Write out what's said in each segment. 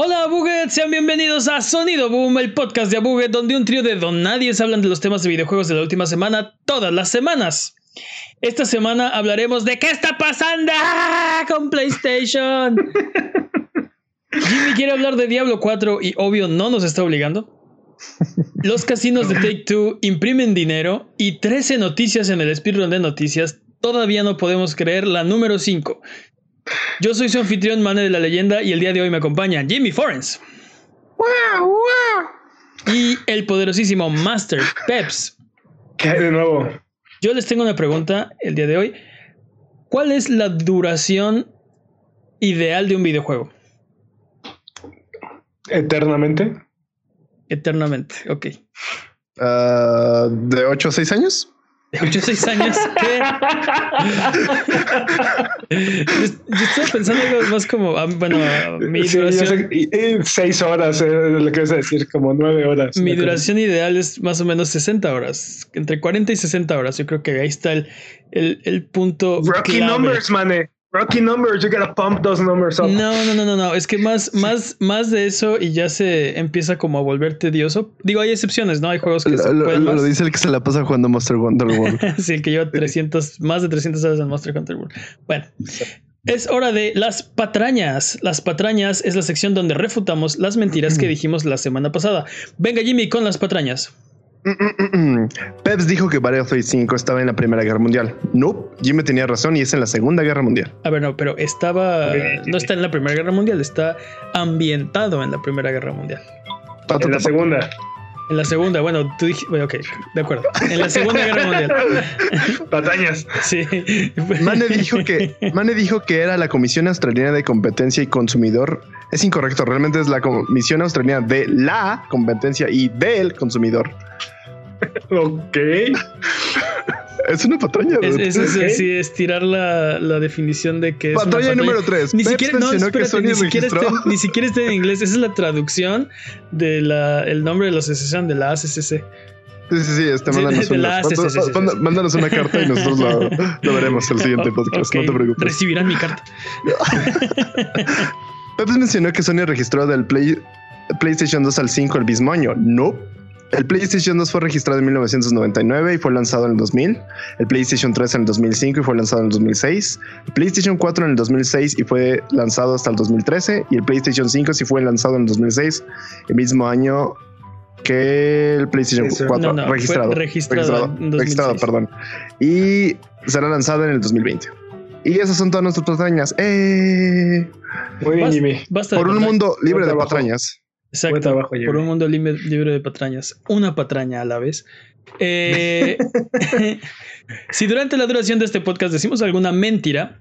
Hola Buget, sean bienvenidos a Sonido Boom, el podcast de Abuget, donde un trío de don nadies hablan de los temas de videojuegos de la última semana todas las semanas. Esta semana hablaremos de qué está pasando con PlayStation. Jimmy quiere hablar de Diablo 4 y obvio no nos está obligando. Los casinos de Take Two imprimen dinero y 13 noticias en el speedrun de noticias. Todavía no podemos creer la número 5. Yo soy su anfitrión, Mane de la Leyenda, y el día de hoy me acompaña Jimmy Forens. Y el poderosísimo Master Peps. ¿Qué hay de nuevo? Yo les tengo una pregunta el día de hoy. ¿Cuál es la duración ideal de un videojuego? Eternamente. Eternamente, ok. Ah, ¿De 8 a 6 años? De 8 a 6 años. ¿Qué? yo, yo estaba pensando algo más como, ah, bueno, mi Sí, yo duración, sé- y- y seis horas, eh, lo que vas a decir, como nueve horas. mi duración ideal es más o menos 60 horas. Entre 40 y 60 horas. Yo creo que ahí está el, el, el punto. Rocky clave. numbers, mane. Rocky numbers. You gotta pump those numbers up. No, no, no, no, no. Es que más, más, más de eso y ya se empieza como a volver tedioso. Digo, hay excepciones, ¿no? Hay juegos que se Lo, pueden lo- más. lo dice el que se la pasa jugando Monster Wonder World. sí, el que lleva 300, más de 300 horas en Monster Hunter World. Bueno, es hora de las patrañas. Las patrañas es la sección donde refutamos las mentiras que dijimos la semana pasada. Venga, Jimmy, con las patrañas. Peps dijo que Battlefield 5 estaba en la Primera Guerra Mundial. No, Jimmy tenía razón y es en la Segunda Guerra Mundial. A ver, no, pero estaba. No está en la Primera Guerra Mundial, está ambientado en la Primera Guerra Mundial. En la segunda. En la segunda, bueno, tú dijiste. bueno, Ok, de acuerdo. En la Segunda Guerra Mundial. Patañas. Sí. Mane dijo que Mane dijo que era la Comisión Australiana de Competencia y Consumidor. Es incorrecto, realmente es la Comisión Australiana de la Competencia y del Consumidor. Ok. Es una patraña. Es, es, es- sí, estirar la, la definición de que es. una Patraña número 3. Ni siquiera, no, espérate, que Sony ni, siquiera está, registró. ni siquiera está en inglés. Esa es la traducción del el nombre de la asociación de la ACCC. Sí, sí, sí, este, mándanos, de una, la- sí, sí, sí, sí, manda- sí. mándanos una carta y nosotros lo, lo veremos el siguiente podcast. No te preocupes. Recibirán mi carta. Pepe mencionó que Sony registró del Play- PlayStation 2 al 5 el mismo año. No. El PlayStation 2 fue registrado en 1999 y fue lanzado en el 2000. El PlayStation 3 en el 2005 y fue lanzado en el 2006. El PlayStation 4 en el 2006 y fue lanzado hasta el 2013. Y el PlayStation 5 sí fue lanzado en el 2006, el mismo año que el PlayStation Sí, sí. 4 No, no, fue registrado. registrado en 2006. registrado, perdón. Y será lanzado en el 2020. Y esas son todas nuestras patrañas. ¡Eh! Muy bien, Jimmy. Basta Por un mundo libre de trabajo. patrañas. Exacto. Trabajo, por un mundo libre, libre de patrañas. Una patraña a la vez. Eh, si durante la duración de este podcast decimos alguna mentira,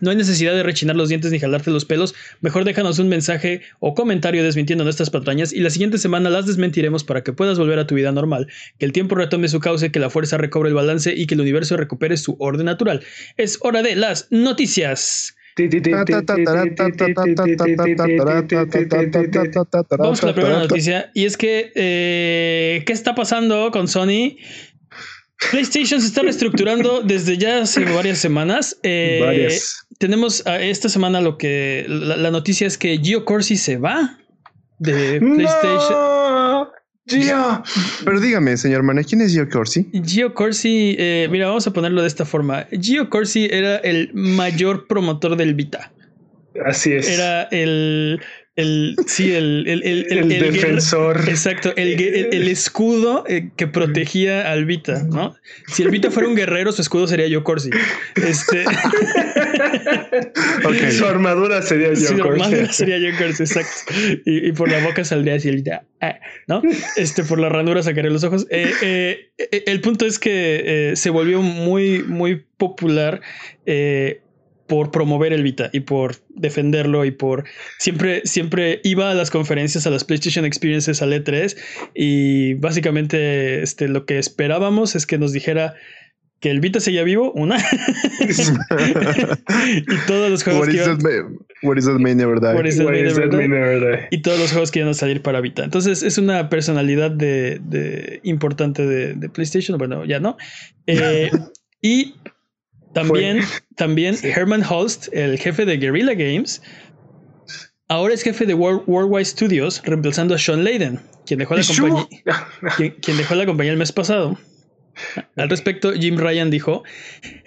no hay necesidad de rechinar los dientes ni jalarte los pelos. Mejor déjanos un mensaje o comentario desmintiendo nuestras patrañas y la siguiente semana las desmentiremos para que puedas volver a tu vida normal, que el tiempo retome su cauce, que la fuerza recobre el balance y que el universo recupere su orden natural. Es hora de las noticias. Vamos con la primera noticia y es que eh, ¿qué está pasando con Sony? PlayStation se está reestructurando desde ya hace varias semanas. Eh, Varias. Tenemos esta semana lo que la, la noticia es que Gio Corsi se va de PlayStation. ¡No! Gio. Pero dígame, señor Mane, ¿quién es Gio Corsi? Gio Corsi, eh, mira, vamos a ponerlo de esta forma. Gio Corsi era el mayor promotor del Vita. Así es. Era el, el sí, el, el, el, el, defensor. Exacto, el, escudo eh, que protegía al Vita, ¿no? Si el Vita fuera un guerrero, su escudo sería yo Corsi. Este. Su armadura sería Gio normal Corsi. sería yo Corsi, exacto. Y, y por la boca saldría así el Vita, ah, ¿no? Este, por la ranura sacaría los ojos. Eh, eh, eh, el punto es que eh, se volvió muy, muy popular. eh, por promover el Vita y por defenderlo y por siempre, siempre iba a las conferencias, a las PlayStation Experiences, al E3 y básicamente este, lo que esperábamos es que nos dijera que el Vita seguía vivo, una, y todos los juegos What que is, iban, that may, what is that may never die? What is that What may is never that die? may never die? y todos los juegos que iban a salir para Vita. Entonces es una personalidad de, de- importante de, de PlayStation, bueno, ya no. Eh, y también, también Herman Holst, el jefe de Guerrilla Games, Ahora es jefe de World, Worldwide Studios, reemplazando a Sean Layden, quien dejó la compañía, quien, quien dejó la compañía el mes pasado. Al respecto, Jim Ryan dijo,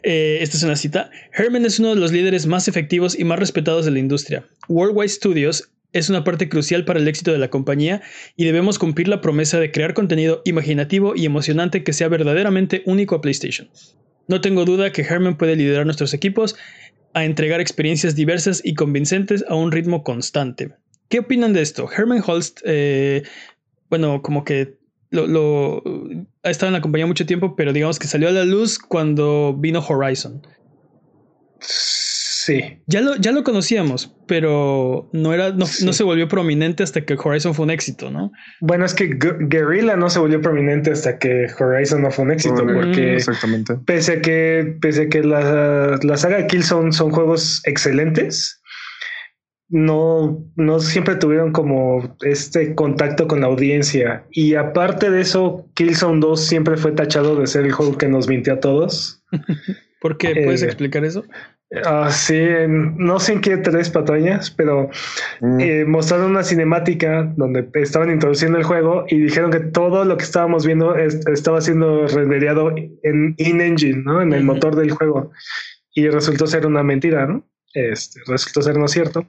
eh, esta es una cita, Herman es uno de los líderes más efectivos y más respetados de la industria. Worldwide Studios es una parte crucial para el éxito de la compañía y debemos cumplir la promesa de crear contenido imaginativo y emocionante que sea verdaderamente único a PlayStation. No tengo duda que Herman puede liderar nuestros equipos a entregar experiencias diversas y convincentes a un ritmo constante. ¿Qué opinan de esto? Herman Holst, eh, bueno, como que lo, lo- ha estado en la compañía mucho tiempo, pero digamos que salió a la luz cuando vino Horizon. Sí. Ya lo, ya lo conocíamos, pero no, era, no, Sí. no se volvió prominente hasta que Horizon fue un éxito, ¿no? Bueno, es que Gu- Guerrilla no se volvió prominente hasta que Horizon no fue un éxito, Mm, porque Exactamente. pese a que, pese a que la, la saga de Killzone son juegos excelentes, no, no siempre tuvieron como este contacto con la audiencia. Y aparte de eso, Killzone 2 siempre fue tachado de ser el juego que nos mintió a todos. ¿Por qué? ¿Puedes Eh, explicar eso? Ah, sí, en- no sé en qué tres patañas, pero Mm, eh, mostraron una cinemática donde estaban introduciendo el juego y dijeron que todo lo que estábamos viendo es- estaba siendo rendereado en in-engine, ¿no? En el motor del juego. Y resultó ser una mentira, ¿no? Este, resultó ser no cierto.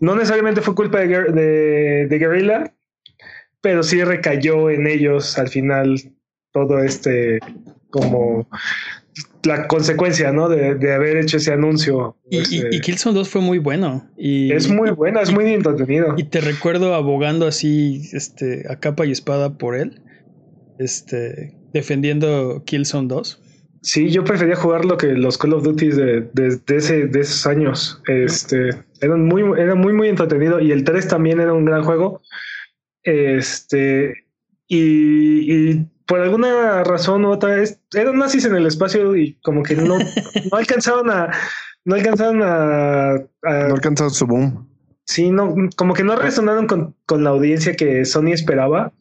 No necesariamente fue culpa de, de, de Guerrilla, pero sí recayó en ellos al final todo este como la consecuencia, ¿no? De, de haber hecho ese anuncio. Y, Este, y Killzone 2 fue muy bueno. Y, es muy bueno, es muy entretenido. Y te recuerdo abogando así, este, a capa y espada por él. Este, defendiendo Killzone 2. Sí, yo prefería jugar lo que los Call of Duty de, de- de ese, de esos años. Este, eran muy, era muy, muy entretenido. Y el 3 también era un gran juego. Este, y, y por alguna razón u otra vez, eran nazis en el espacio y como que no, no alcanzaban a, no alcanzaban a, a- No alcanzó su boom. Sí, no, como que no resonaron con, con la audiencia que Sony esperaba.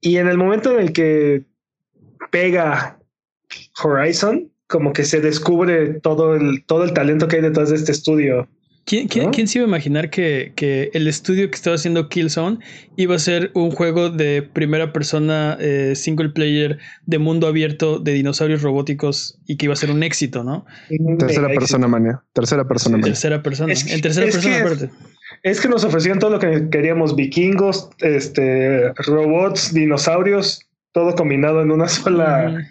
Y en el momento en el que pega Horizon, como que se descubre todo el, todo el talento que hay detrás de este estudio. ¿Quién, quién, ¿No? quién se iba a imaginar que, que el estudio que estaba haciendo Killzone iba a ser un juego de primera persona eh, single player de mundo abierto de dinosaurios robóticos y que iba a ser un éxito, ¿no? Tercera Mega persona, mania. Tercera persona, En mania. tercera persona. Es que- en tercera es persona, que- aparte. éxito. Es que nos ofrecían todo lo que queríamos: vikingos, este, robots, dinosaurios, todo combinado en una sola.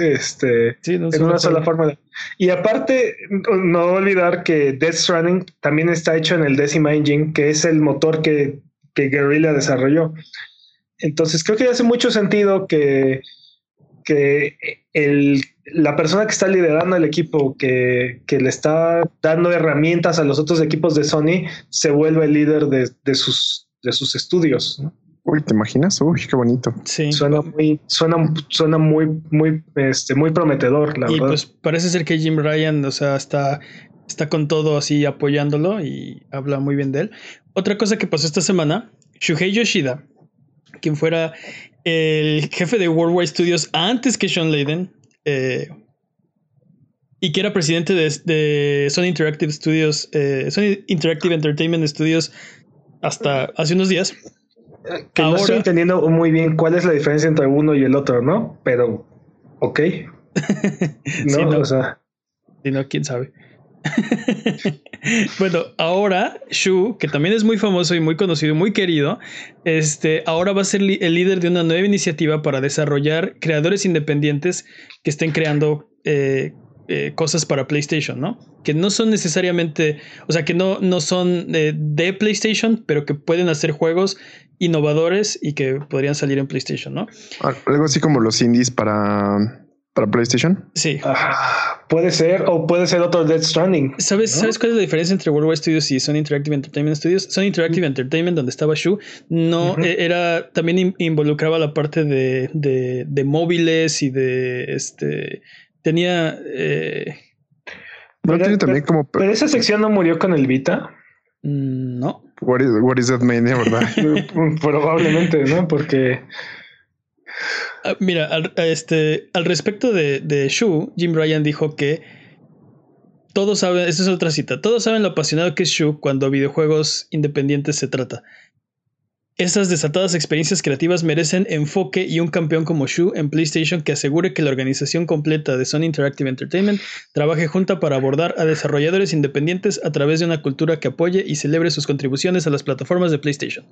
Este, Sí, no, en una sola fue- fórmula. Y aparte, no no olvidar que Death Stranding también está hecho en el Decima Engine, que es el motor que, que Guerrilla desarrolló. Entonces, creo que hace mucho sentido que, que el, la persona que está liderando el equipo, que, que le está dando herramientas a los otros equipos de Sony, se vuelva el líder de, de sus, de sus estudios. ¿no? Uy, ¿te imaginas? Uy, qué bonito. Sí. Suena muy, suena, suena muy, muy, este, muy prometedor, la y verdad. pues parece ser que Jim Ryan, o sea, está, está con todo así apoyándolo y habla muy bien de él. Otra cosa que pasó esta semana, Shuhei Yoshida, quien fuera el jefe de Worldwide Studios antes que Sean Layden, eh, y que era presidente de, de Sony Interactive Studios, eh, Sony Interactive Entertainment Studios hasta hace unos días. Que no estoy entendiendo muy bien cuál es la diferencia entre uno y el otro, ¿no? Pero, ok. No, o sea, Si no, quién sabe. bueno, ahora Shu, que también es muy famoso y muy conocido y muy querido, este, ahora va a ser el líder de una nueva iniciativa para desarrollar creadores independientes que estén creando eh, eh, cosas para PlayStation, ¿no? Que no son necesariamente, o sea, que no, no son eh, de PlayStation, pero que pueden hacer juegos innovadores y que podrían salir en PlayStation, ¿no? Ah, Algo así como los indies para, para PlayStation. Sí. ah, puede ser, o puede ser otro Death Stranding. ¿Sabes, ¿no? ¿Sabes cuál es la diferencia entre Worldwide Studios y Sony Interactive Entertainment Studios? Sony Interactive Entertainment, donde estaba Shu, no eh, era también in- involucraba la parte de, de, de móviles y de este tenía eh, No Pero- tiene también como Pero esa sección no murió con el Vita. mm, no What is, what is that mania, ¿verdad? Probablemente, ¿no? Porque Ah, mira al, este al respecto de, de Shu Jim Ryan dijo que todos saben, esta es otra cita, todos saben lo apasionado que es Shu cuando videojuegos independientes se trata. Estas desatadas experiencias creativas merecen enfoque y un campeón como Shu en PlayStation que asegure que la organización completa de Sony Interactive Entertainment trabaje junta para abordar a desarrolladores independientes a través de una cultura que apoye y celebre sus contribuciones a las plataformas de PlayStation.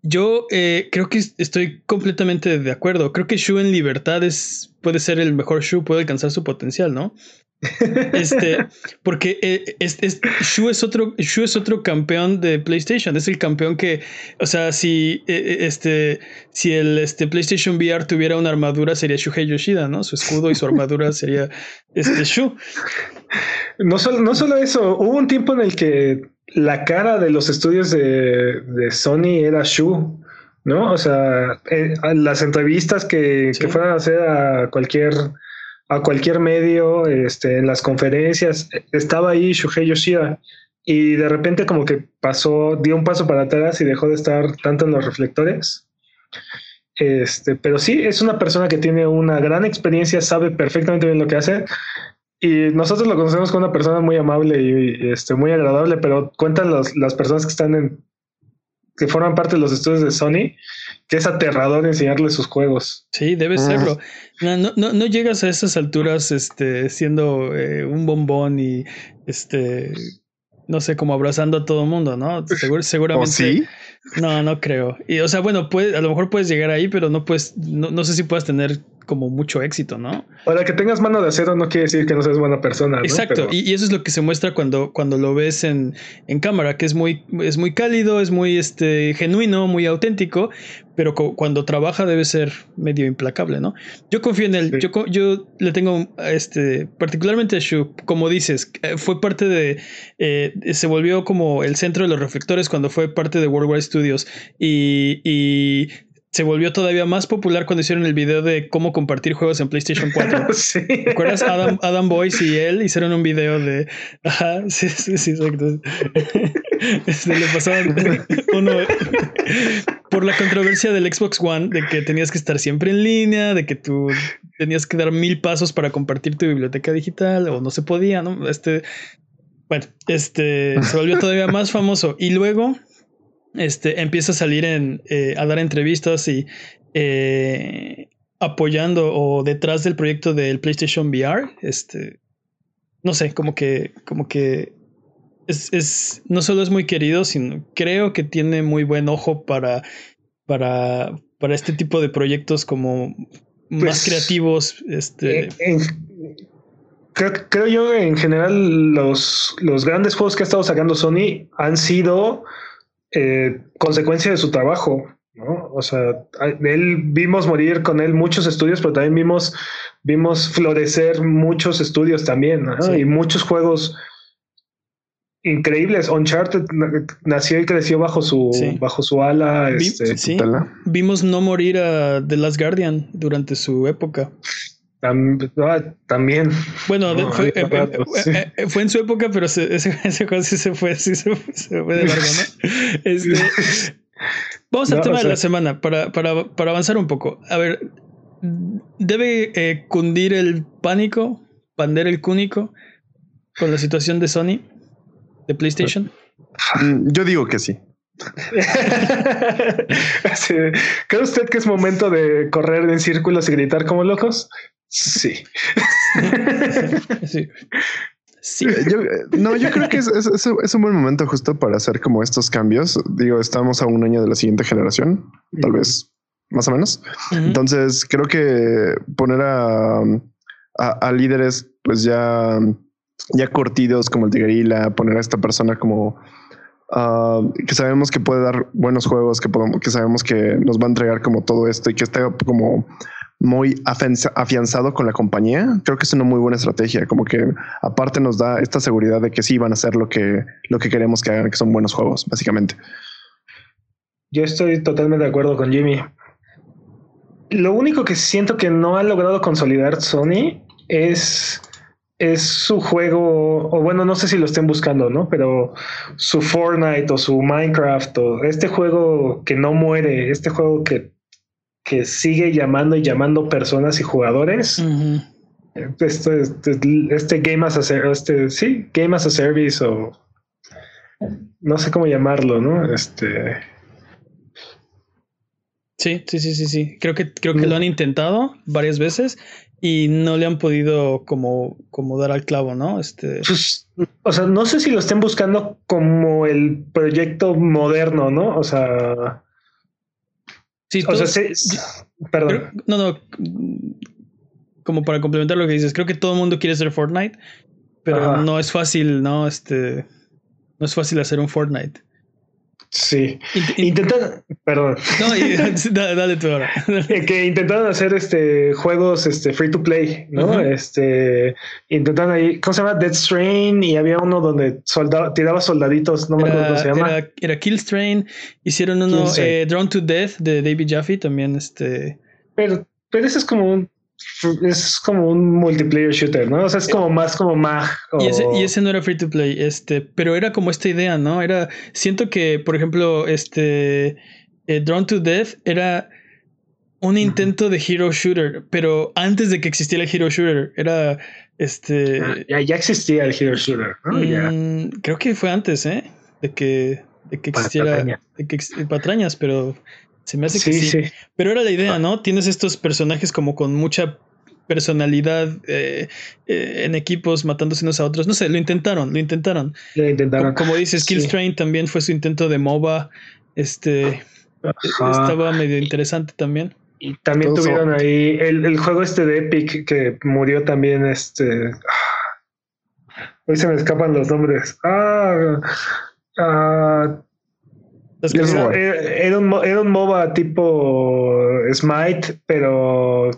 Yo eh, creo que estoy completamente de acuerdo. Creo que Shu en libertad es, puede ser el mejor Shu, puede alcanzar su potencial, ¿no? Este, porque eh, Shu, es otro, Shu es otro campeón de PlayStation. Es el campeón que, o sea, si eh, eh, este, si el este, PlayStation VR tuviera una armadura, sería Shuhei Yoshida, ¿no? Su escudo y su armadura sería este Shu. No solo, no solo eso, hubo un tiempo en el que la cara de los estudios de, de Sony era Shu. ¿No? O sea, las entrevistas que, que fueran a hacer a cualquier a cualquier medio, este, en las conferencias, estaba ahí Shuhei Yoshida y de repente como que pasó, dio un paso para atrás y dejó de estar tanto en los reflectores. Este, pero sí, es una persona que tiene una gran experiencia, sabe perfectamente bien lo que hace. Y nosotros lo conocemos como una persona muy amable y, este, muy agradable, pero cuentan las personas que están en, que forman parte de los estudios de Sony, que es aterrador enseñarles sus juegos. Sí, debe serlo. No, no, no, llegas a esas alturas este, siendo eh, un bombón y este no sé, como abrazando a todo el mundo, ¿no? seguramente. sí? No, no creo. Y, o sea, bueno, puede, a lo mejor puedes llegar ahí, pero no puedes, no, no sé si puedes tener como mucho éxito, ¿no? Para que tengas mano de acero no quiere decir que no seas buena persona. ¿no? Exacto, y, eso es lo que se muestra cuando, cuando lo ves en, en cámara, que es muy, es muy cálido, es muy este, genuino, muy auténtico, pero cuando trabaja debe ser medio implacable, ¿no? Yo confío en él, yo, yo le tengo, este, particularmente a Shu, como dices, eh, fue parte de, eh, se volvió como el centro de los reflectores cuando fue parte de Worldwide Studios y, y se volvió todavía más popular cuando hicieron el video de cómo compartir juegos en PlayStation 4. sí. ¿Te acuerdas? Adam, Adam Boyce y él hicieron un video de. Ajá, sí, sí, sí, exacto. Este, le pasaron uno por la controversia del Xbox One, de que tenías que estar siempre en línea, de que tú tenías que dar mil pasos para compartir tu biblioteca digital, o no se podía, ¿no? Este. Bueno, este se volvió todavía más famoso. Y luego este, empieza a salir en, eh, a dar entrevistas y eh, apoyando o detrás del proyecto del PlayStation VR. Este, no sé, como que, como que es, es, no solo es muy querido, sino creo que tiene muy buen ojo para, para, para este tipo de proyectos como más pues, creativos. Este. creo, creo, yo en general los, los grandes juegos que ha estado sacando Sony han sido eh, consecuencia de su trabajo, ¿no? O sea, él vimos morir con él muchos estudios, pero también vimos, vimos florecer muchos estudios también, y muchos juegos increíbles. Uncharted nació y creció bajo su, bajo su ala. Este, vimos no morir a The Last Guardian durante su época. También. Bueno, fue, eh, eh, eh, fue, en su época, pero ese, ese juego sí se fue, sí se, fue de largo, ¿no? Este, vamos al tema de la semana para, para, para, avanzar un poco. A ver, ¿debe cundir el pánico, pander el cúnico con la situación de Sony, de PlayStation? Mm, yo digo que sí. ¿Cree usted que es momento de correr en círculos y gritar como locos? Sí. sí. Yo, no, yo creo que es, es, un buen momento justo para hacer como estos cambios. Digo, estamos a un año de la siguiente generación, tal vez más o menos. Entonces, creo que poner a, a, líderes, pues ya, ya curtidos como el de Guerrilla, poner a esta persona como ah, que sabemos que puede dar buenos juegos, que podemos, que sabemos que nos va a entregar como todo esto y que está como muy afianzado con la compañía, creo que es una muy buena estrategia. Como que aparte nos da esta seguridad de que sí van a hacer lo que, lo que queremos que hagan, que son buenos juegos, básicamente. Yo estoy totalmente de acuerdo con Jimmy. Lo único que siento que no ha logrado consolidar Sony es, es su juego, o bueno, no sé si lo estén buscando, ¿no? Pero su Fortnite o su Minecraft o este juego que no muere, este juego que que sigue llamando y llamando personas y jugadores. Este, este, este Game as a Service, este, sí, Game as a Service o no sé cómo llamarlo, ¿no? Este. Sí, sí, sí, sí, sí. Creo que, creo que lo han intentado varias veces y no le han podido como, como dar al clavo, ¿no? Este. Pues, o sea, no sé si lo estén buscando como el proyecto moderno, ¿no? O sea. Sí, o sea, sí, perdón. creo- no, no. Como para complementar lo que dices, creo que todo el mundo quiere ser Fortnite, pero Ajá. no es fácil, ¿no? Este. No es fácil hacer un Fortnite. Sí. Int- int- Intentan, perdón. no, y- da- dale tú ahora. Eh, que intentaron hacer este juegos este free to play, ¿no? Este intentaron ahí, ¿cómo se llama? Dead Strain y había uno donde soldado, tiraba soldaditos, no me acuerdo cómo se llama. era, era Killstrain. Hicieron uno, eh, Drawn to Death de David Jaffe, también este. Pero, pero ese es como un es como un multiplayer shooter, ¿no? O sea, es como más como mag. Y ese, o- y ese no era free to play, este, pero era como esta idea, ¿no? Era, siento que, por ejemplo, este, eh, Drawn to Death era un intento de hero shooter, pero antes de que existiera el hero shooter, era, este, Ah, ya, ya existía el hero shooter, ¿no? Ya. mm, creo que fue antes, ¿eh? De que, de que existiera, Patraña. de que ex- patrañas, pero se me hace que Sí. Pero era la idea, ¿no? Tienes estos personajes como con mucha personalidad eh, eh, en equipos matándose unos a otros. No sé, lo intentaron, lo intentaron. Como, como dices, Sí. Killstrain también fue su intento de MOBA. Este Ajá. estaba medio interesante también. Y también Todo tuvieron ahí el, el juego este de Epic que murió también este. Hoy se me escapan los nombres. Ah, ah, War. era, era un, era un MOBA tipo Smite, pero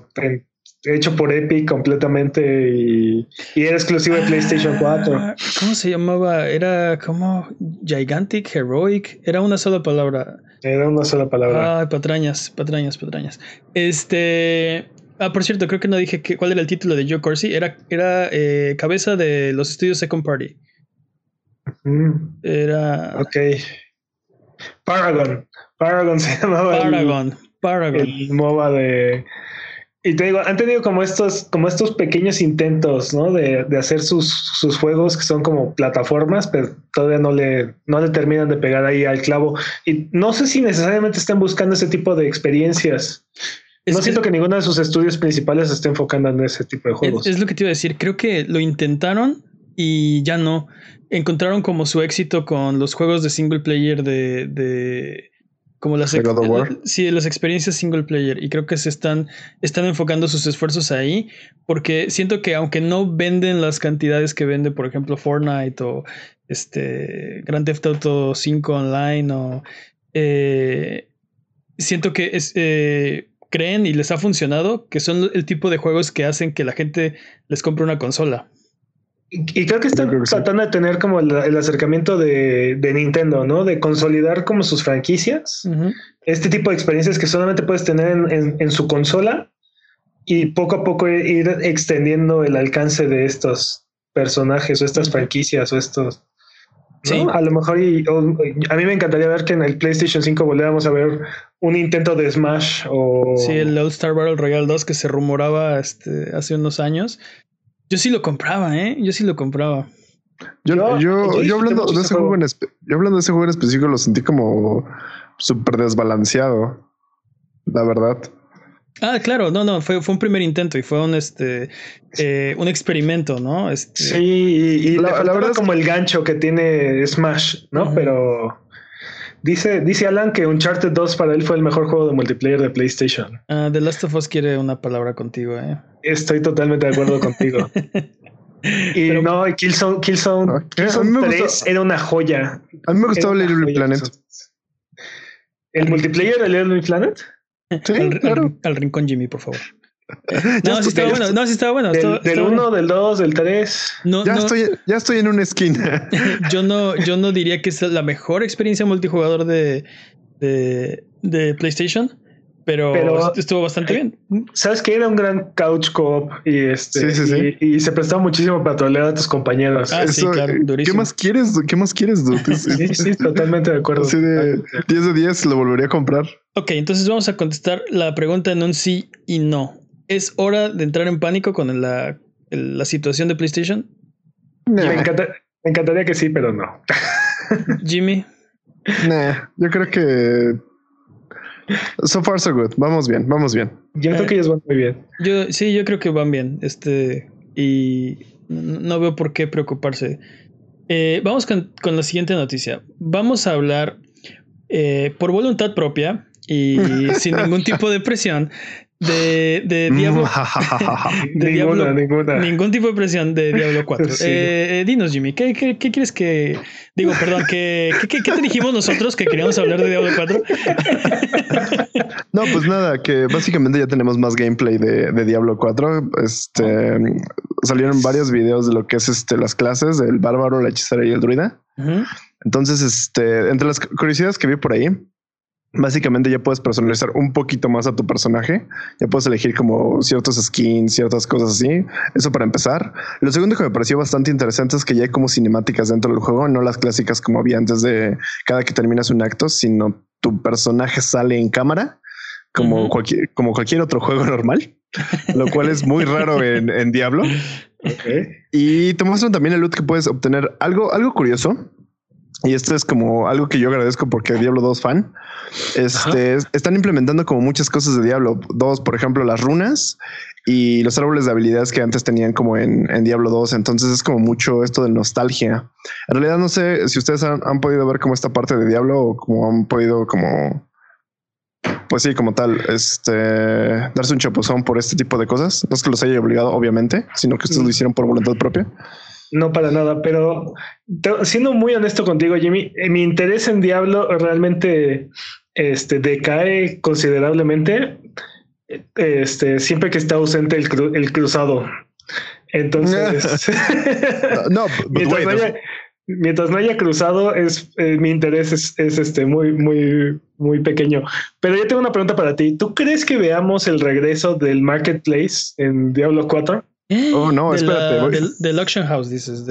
hecho por Epic completamente y, y era exclusivo de PlayStation 4. Ah, ¿Cómo se llamaba? Era como Gigantic, Heroic. Era una sola palabra. Era una sola palabra. Ay, patrañas, patrañas, patrañas. Este. Ah, por cierto, creo que no dije que, cuál era el título de Joe Corsi. Era, era eh, cabeza de los estudios Second Party. Mm, Era ok. Paragon. Paragon se llamaba. el- Paragon. Paragon. el MOBA de. Y te digo, han tenido como estos, como estos pequeños intentos, ¿no? De, de hacer sus, sus juegos que son como plataformas, pero todavía no le, no le terminan de pegar ahí al clavo. Y no sé si necesariamente estén buscando ese tipo de experiencias. Es- no siento que ninguno de sus estudios principales se esté enfocando en ese tipo de Es, juegos. es lo que te iba a decir. Creo que lo intentaron y ya no. Encontraron como su éxito con los juegos de single player de. de como las, ¿De God of War? sí, las experiencias single player. Y creo que se están, están enfocando sus esfuerzos ahí. Porque siento que aunque no venden las cantidades que vende, por ejemplo, Fortnite o este Grand Theft Auto 5 online o eh, siento que es, eh, creen y les ha funcionado que son el tipo de juegos que hacen que la gente les compre una consola. Y, creo que están Yo creo que sí. tratando de tener como el, el acercamiento de, de Nintendo, ¿no? De consolidar como sus franquicias. Este tipo de experiencias que solamente puedes tener en, en- en su consola y poco a poco ir extendiendo el alcance de estos personajes o estas franquicias o estos. ¿no? Sí. A lo mejor y, o- a mí me encantaría ver que en el PlayStation 5 volviéramos a ver un intento de Smash o Sí, el All Star Battle Royale 2 que se rumoraba este, hace unos años. Yo sí lo compraba, ¿eh? Yo sí lo compraba. Yo, Yo- yo, yo hablando de ese juego juego. en yo hablando de ese juego en específico lo sentí como súper desbalanceado. La verdad. Ah, claro, no, no, fue, fue un primer intento y fue un este eh, un experimento, ¿no? Este, Sí, y, y La- verdad es como el gancho que tiene Smash, ¿no? Pero dice, dice Alan que Uncharted 2 para él fue el mejor juego de multiplayer de PlayStation. ah, The Last of Us quiere una palabra contigo, ¿eh? Estoy totalmente de acuerdo contigo. Y Pero- no, Killzone, Killzone, Ah, a Killzone mí me 3 gustó- era una joya. A mí me gustaba Little Planet. Killzone. ¿El multiplayer de Little Planet? Sí, al, al- claro. al rincón Jimmy, por favor. No, sí estaba bueno, no, sí estaba bueno. estaba- Del, del estaba 1, bueno. del 2, del 3. No, Ya no, estoy, ya estoy en una esquina. yo no, yo no diría que es la mejor experiencia multijugador de, de, de PlayStation, pero, Pero- estuvo bastante bien. ¿Sabes que Era un gran couch co-op y, este, Sí, sí, sí. y, y se prestaba muchísimo para trolear a tus compañeros. Ah, sí, claro, eh, ¿Qué más quieres? ¿Qué más quieres? Sí, sí, totalmente de acuerdo. Así de 10 de 10 lo volvería a comprar. Ok, entonces vamos a contestar la pregunta en un sí y no. ¿Es hora de entrar en pánico con la, la situación de PlayStation? Me, encantaría que sí, pero no. Jimmy. Nah, yo creo que So far so good. Vamos bien, vamos bien. Yo creo que ellos van muy bien. Yo sí, yo creo que van bien. Este y no veo por qué preocuparse. Eh, vamos con, con, la siguiente noticia. Vamos a hablar eh, por voluntad propia y sin ningún tipo de presión de, de mm, Diablo. de ninguna, ninguna. Ningún tipo de presión de Diablo 4. Eh, eh, dinos, Jimmy, ¿qué, ¿qué, qué, quieres que. Digo, perdón, ¿qué, qué, qué te dijimos nosotros que queríamos hablar de Diablo 4? no, pues nada, que básicamente ya tenemos más gameplay de, de Diablo 4. Este salieron varios videos de lo que es este las clases, el bárbaro, la hechicera y el druida. Entonces, este, entre las curiosidades que vi por ahí, Básicamente ya puedes personalizar un poquito más a tu personaje. Ya puedes elegir como ciertos skins, ciertas cosas así. Eso para empezar. Lo segundo que me pareció bastante interesante es que ya hay como cinemáticas dentro del juego, no las clásicas como había antes de cada que terminas un acto, sino tu personaje sale en cámara como, cualquier, como cualquier otro juego normal, lo cual es muy raro en, Diablo. Y te muestran también el loot que puedes obtener. Algo, algo curioso y esto es como algo que yo agradezco porque Diablo 2 fan. Este están implementando como muchas cosas de Diablo 2, por ejemplo, las runas y los árboles de habilidades que antes tenían como en, Diablo 2. Entonces es como mucho esto de nostalgia. En realidad no sé si ustedes han, podido ver como esta parte de Diablo o como han podido como pues sí, como tal, este darse un chapuzón por este tipo de cosas. No es que los haya obligado, obviamente, sino que ustedes lo hicieron por voluntad propia. No para nada, pero siendo muy honesto contigo, Jimmy, eh, mi interés en Diablo realmente este, decae considerablemente este, siempre que está ausente el, el cruzado. Entonces, no, mientras, no haya, cruzado, es eh, mi interés es, es, este muy, muy, muy pequeño. Pero yo tengo una pregunta para ti. ¿Tú crees que veamos el regreso del marketplace en Diablo 4? Oh, no, espérate. del, Auction House, dices.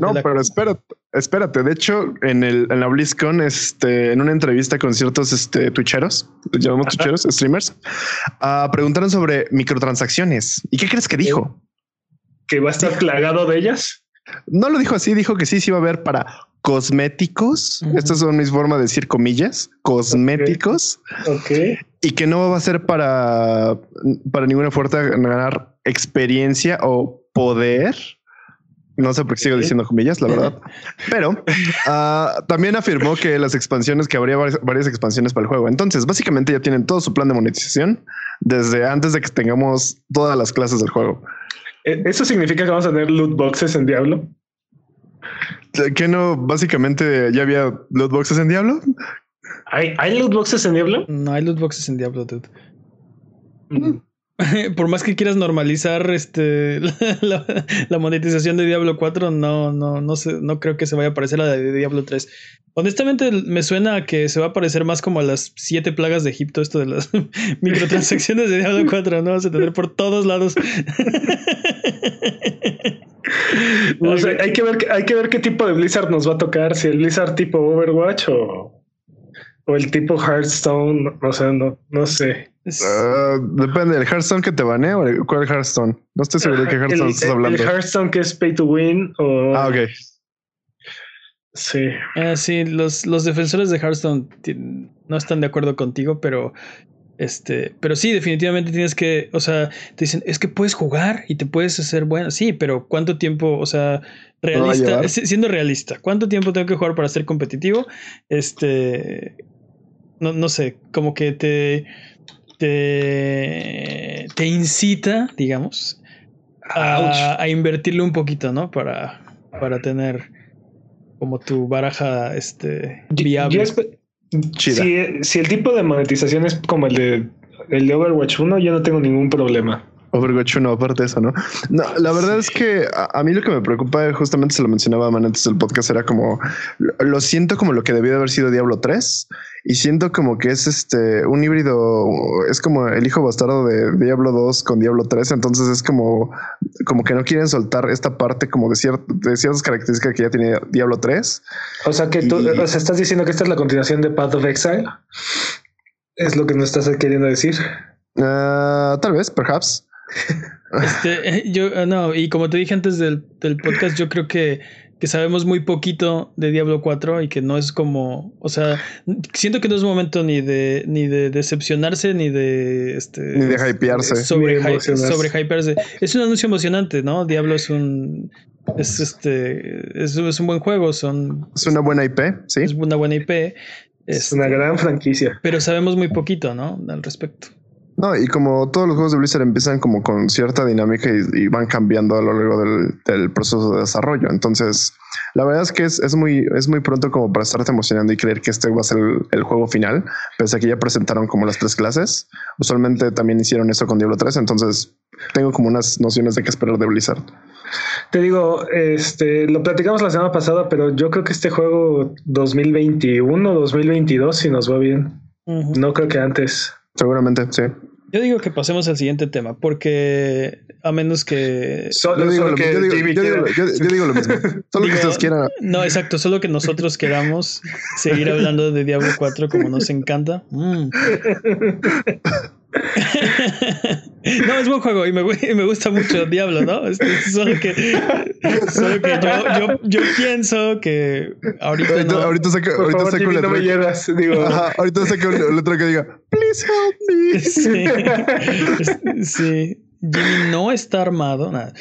no, pero espérate, espérate. De hecho, en, el, en la BlizzCon, este, en una entrevista con ciertos este, twitcheros, llamamos twitcheros, streamers, uh, preguntaron sobre microtransacciones. ¿Y qué crees que dijo? ¿Que va a estar plagado de ellas? No lo dijo así, dijo que sí, sí va a haber para cosméticos. Estas son mis formas de decir comillas, cosméticos. Ok. Y que no va a ser para, para ninguna fuerza ganar experiencia o poder. No sé por qué sigo diciendo comillas, la verdad. Pero ah, también afirmó que las expansiones, que habría varias, expansiones para el juego. Entonces, básicamente ya tienen todo su plan de monetización desde antes de que tengamos todas las clases del juego. ¿E-, ¿Eso significa que vamos a tener loot boxes en Diablo? ¿Qué no? Básicamente ya había loot boxes en Diablo. ¿Hay, ¿Hay loot boxes en Diablo? No hay loot boxes en Diablo, dude. Mm. Por más que quieras normalizar este la, monetización de Diablo 4, no, no, no sé, no creo que se vaya a parecer a la de Diablo 3. Honestamente, me suena a que se va a parecer más como a las siete plagas de Egipto, esto de las microtransacciones de Diablo 4, ¿no? Vas a tener por todos lados. hay, que ver, hay que ver qué tipo de Blizzard nos va a tocar, si el Blizzard tipo Overwatch o, o el tipo Hearthstone, o sea, no, no sé. Ah, depende del Hearthstone que te banee o cuál Hearthstone. No estoy seguro de qué Hearthstone estás hablando. El Hearthstone que es pay to win o. Ah, ok. Sí. Ah, sí, los, los defensores de Hearthstone no están de acuerdo contigo, pero este, pero sí, definitivamente tienes que, o sea, te dicen, es que puedes jugar y te puedes hacer bueno. Sí, pero ¿cuánto tiempo, o sea, realista, siendo realista, cuánto tiempo tengo que jugar para ser competitivo? Este, no, no sé, como que te, te, te incita, digamos, a, a, invertirle un poquito, ¿no? Para, para tener como tu baraja este, viable. Si, el tipo de monetización es como el de, el de Overwatch 1, yo no tengo ningún problema. Overwatch 1, aparte de eso, ¿no? No, la verdad es que a, mí lo que me preocupa, justamente se lo mencionaba Man antes del podcast, era como lo siento como lo que debió de haber sido Diablo 3 y siento como que es este un híbrido, es como el hijo bastardo de Diablo 2 con Diablo 3. Entonces es como, como que no quieren soltar esta parte como de, de ciertas características que ya tiene Diablo 3. O sea que tú o sea, estás diciendo que esta es la continuación de Path of Exile. Es lo que nos estás queriendo decir. Ah, tal vez, perhaps. Este, yo, ah, no, y como te dije antes del, del podcast, yo creo que, que, sabemos muy poquito de Diablo 4 y que no es como, o sea, siento que no es momento ni de, ni de decepcionarse, ni de, este, ni de hypearse. Sobre, sobre hypearse. Es un anuncio emocionante, ¿no? Diablo es un, es este, es, es un buen juego, son... Es una buena IP, sí. Es una buena IP. Es una este, gran franquicia. Pero sabemos muy poquito, ¿no? Al respecto. No, y como todos los juegos de Blizzard empiezan como con cierta dinámica y, van cambiando a lo largo del, proceso de desarrollo. Entonces, la verdad es que es, muy, es muy pronto como para estarte emocionando y creer que este va a ser el, juego final, pese a que ya presentaron como las tres clases. Usualmente también hicieron eso con Diablo 3, entonces tengo como unas nociones de qué esperar de Blizzard. Te digo, este, lo platicamos la semana pasada, pero yo creo que este juego 2021, 2022, si nos va bien. No creo que antes. Seguramente, sí. Yo digo que pasemos al siguiente tema, porque a menos que. Solo, yo, digo lo, que yo, digo, yo, digo, lo mismo. Solo que ustedes quieran. No, exacto. Solo que nosotros queramos seguir hablando de Diablo 4 como nos encanta. Mm. No, es buen juego y me, me gusta mucho Diablo, ¿no? solo que, solo que yo, yo, yo, pienso que ahorita. No. Ahorita saco, ahorita favor, saco no me llevas, digo. Ajá, ahorita saco el otro que diga, please help me. Sí. sí. Jimmy no está armado. Nada.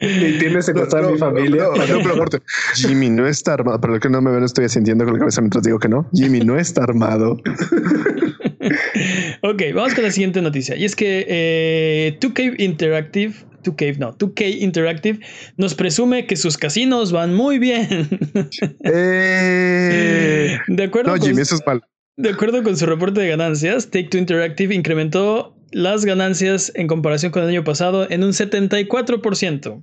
Ni tiene secuestrado a mi familia. No, no, pero aparte, Jimmy no está armado. Para lo que no me ven, estoy sintiendo con la cabeza mientras digo que no. Jimmy no está armado. ok, vamos con la siguiente noticia. Y es que eh, 2K Interactive 2K, no, 2K Interactive nos presume que sus casinos van muy bien. Eh, de acuerdo no, Jimmy, eso es mal. De acuerdo con su reporte de ganancias, Take Two Interactive incrementó las ganancias en comparación con el año pasado en un 74%.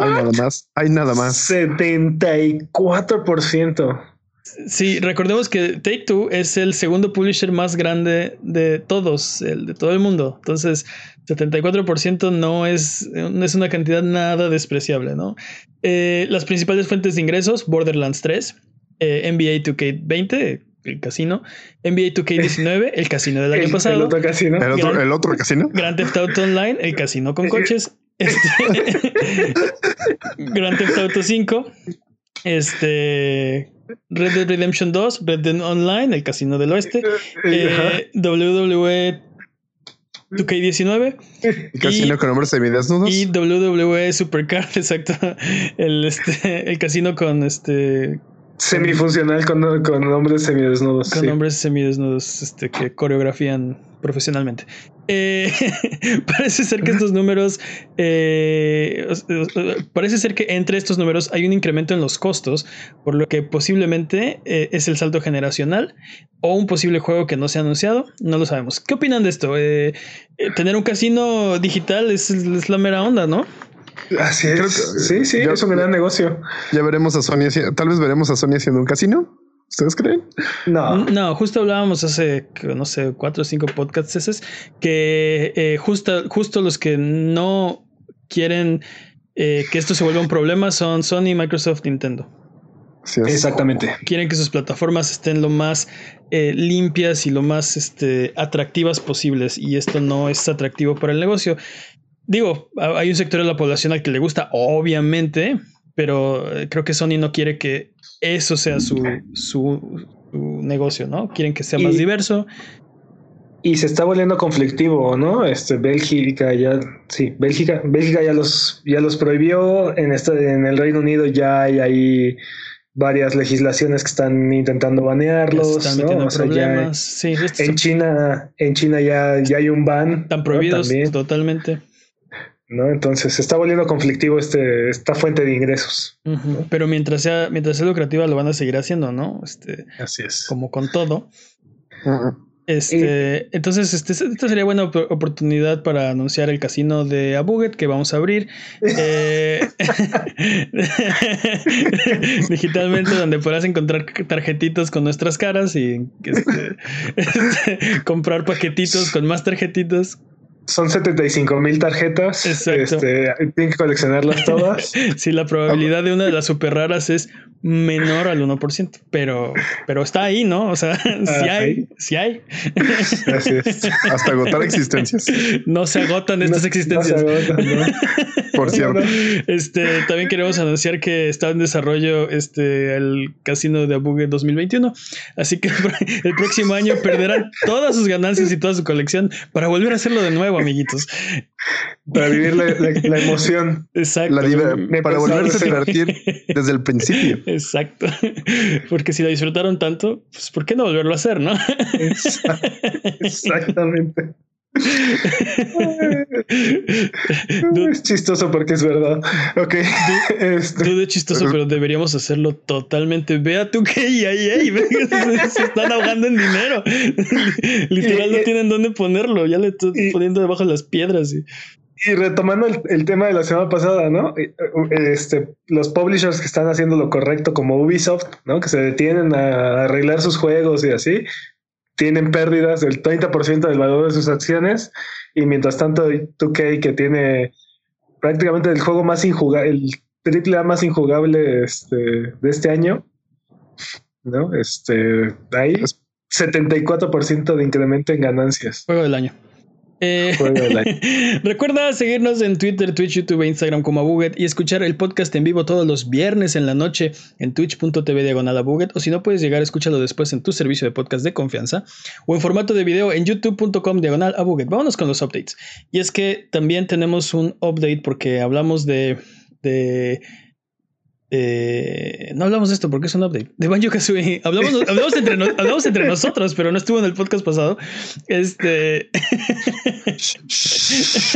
Hay nada más. Hay nada más. 74%. Sí, recordemos que Take Two es el segundo publisher más grande de todos, el de todo el mundo. Entonces, 74% no es, no es una cantidad nada despreciable, ¿no? Eh, las principales fuentes de ingresos, Borderlands 3, eh, NBA 2K20, el casino, NBA 2K19, el casino del año pasado. El otro casino. El otro, casino. Grand Theft Auto Online, el casino con coches. Este, Grand Theft Auto 5. Este. Red Dead Redemption 2, Red Dead Online, el casino del oeste. Eh, WWE 2K19. El casino con hombres semidesnudos. Y WWE Supercard, exacto. El, este, el casino con este Semifuncional con, con hombres semidesnudos. Con hombres semidesnudos este, que coreografían profesionalmente. Eh, parece ser que estos números, eh, parece ser que entre estos números hay un incremento en los costos, por lo que posiblemente eh, es el salto generacional o un posible juego que no se ha anunciado, no lo sabemos. ¿Qué opinan de esto? tener un casino digital es, es la mera onda, ¿no? Así es. sí, sí, es un gran negocio. Ya veremos a Sony, tal vez veremos a Sony haciendo un casino. ¿Ustedes creen? No. No, justo hablábamos hace, no sé, cuatro o cinco podcasts que eh, justo, justo los que no quieren eh, que esto se vuelva un problema son Sony, Microsoft, Nintendo. Exactamente. Quieren que sus plataformas estén lo más eh, limpias y lo más este, atractivas posibles. Y esto no es atractivo para el negocio. Digo, hay un sector de la población al que le gusta, obviamente, pero eh, creo que Sony no quiere que eso sea su, su, negocio, ¿no? Quieren que sea más diverso. Y se está volviendo conflictivo, ¿no? Este, Bélgica ya, sí, Bélgica, Bélgica ya los, ya los prohibió. En este, en el Reino Unido ya hay ahí varias legislaciones que están intentando banearlos. ¿no? problemas. en China, en China ya, ya hay un ban. Están prohibidos totalmente. ¿No? Entonces se está volviendo conflictivo este, esta fuente de ingresos. Pero mientras sea, mientras sea lucrativa lo van a seguir haciendo, ¿no? Este, Así es. Como con todo. Este, entonces, este, esta sería buena oportunidad para anunciar el casino de Abuget que vamos a abrir eh, digitalmente, donde podrás encontrar tarjetitos con nuestras caras y este, comprar paquetitos con más tarjetitos son 75 mil tarjetas. Exacto. Este, tienen que coleccionarlas todas. sí, la probabilidad de una de las super raras es menor al 1%, pero, pero está ahí, ¿no? O sea, sí hay, sí hay. Así es. Hasta agotar existencias. No se agotan estas No- existencias. no se agotan, ¿no? Por cierto. Este, también queremos anunciar que está en desarrollo este, el casino de Abugue 2021. Así que el próximo año perderán todas sus ganancias y toda su colección para volver a hacerlo de nuevo, amiguitos. Para vivir la, la- la emoción. Exacto. La Me para volverse a divertir desde el principio. Exacto. Porque si la disfrutaron tanto, pues ¿por qué no volverlo a hacer, no? Exa- Exactamente. Es chistoso porque es verdad. Ok. Este, Dude chistoso, pero deberíamos hacerlo totalmente. Vea tú que ahí, ahí, ahí, se están ahogando en dinero. Literal, no Y- tienen dónde ponerlo. Ya le estoy y- poniendo debajo de las piedras. y- Y retomando el, el tema de la semana pasada, ¿no? Eh, Este, los publishers que están haciendo lo correcto, como Ubisoft, ¿no? Que se detienen a arreglar sus juegos y así, tienen pérdidas del 30% del valor de sus acciones. Y mientras tanto, 2K, que tiene prácticamente el juego más injugable, el triple A más injugable este, de este año, ¿no? Este, ahí, 74% de incremento en ganancias. Juego del año. Eh. Recuerda seguirnos en Twitter, Twitch, YouTube e Instagram como Abuget y escuchar el podcast en vivo todos los viernes en la noche en twitch.tv diagonal Abuget o si no puedes llegar, escúchalo después en tu servicio de podcast de confianza o en formato de video en youtube.com diagonal Abuget. Vámonos con los updates. Y es que también tenemos un update porque hablamos de... de eh, no hablamos de esto porque es un update de Banjo Kazooie. Hablamos, hablamos, entre, no- hablamos entre nosotros, pero no estuvo en el podcast pasado. Este.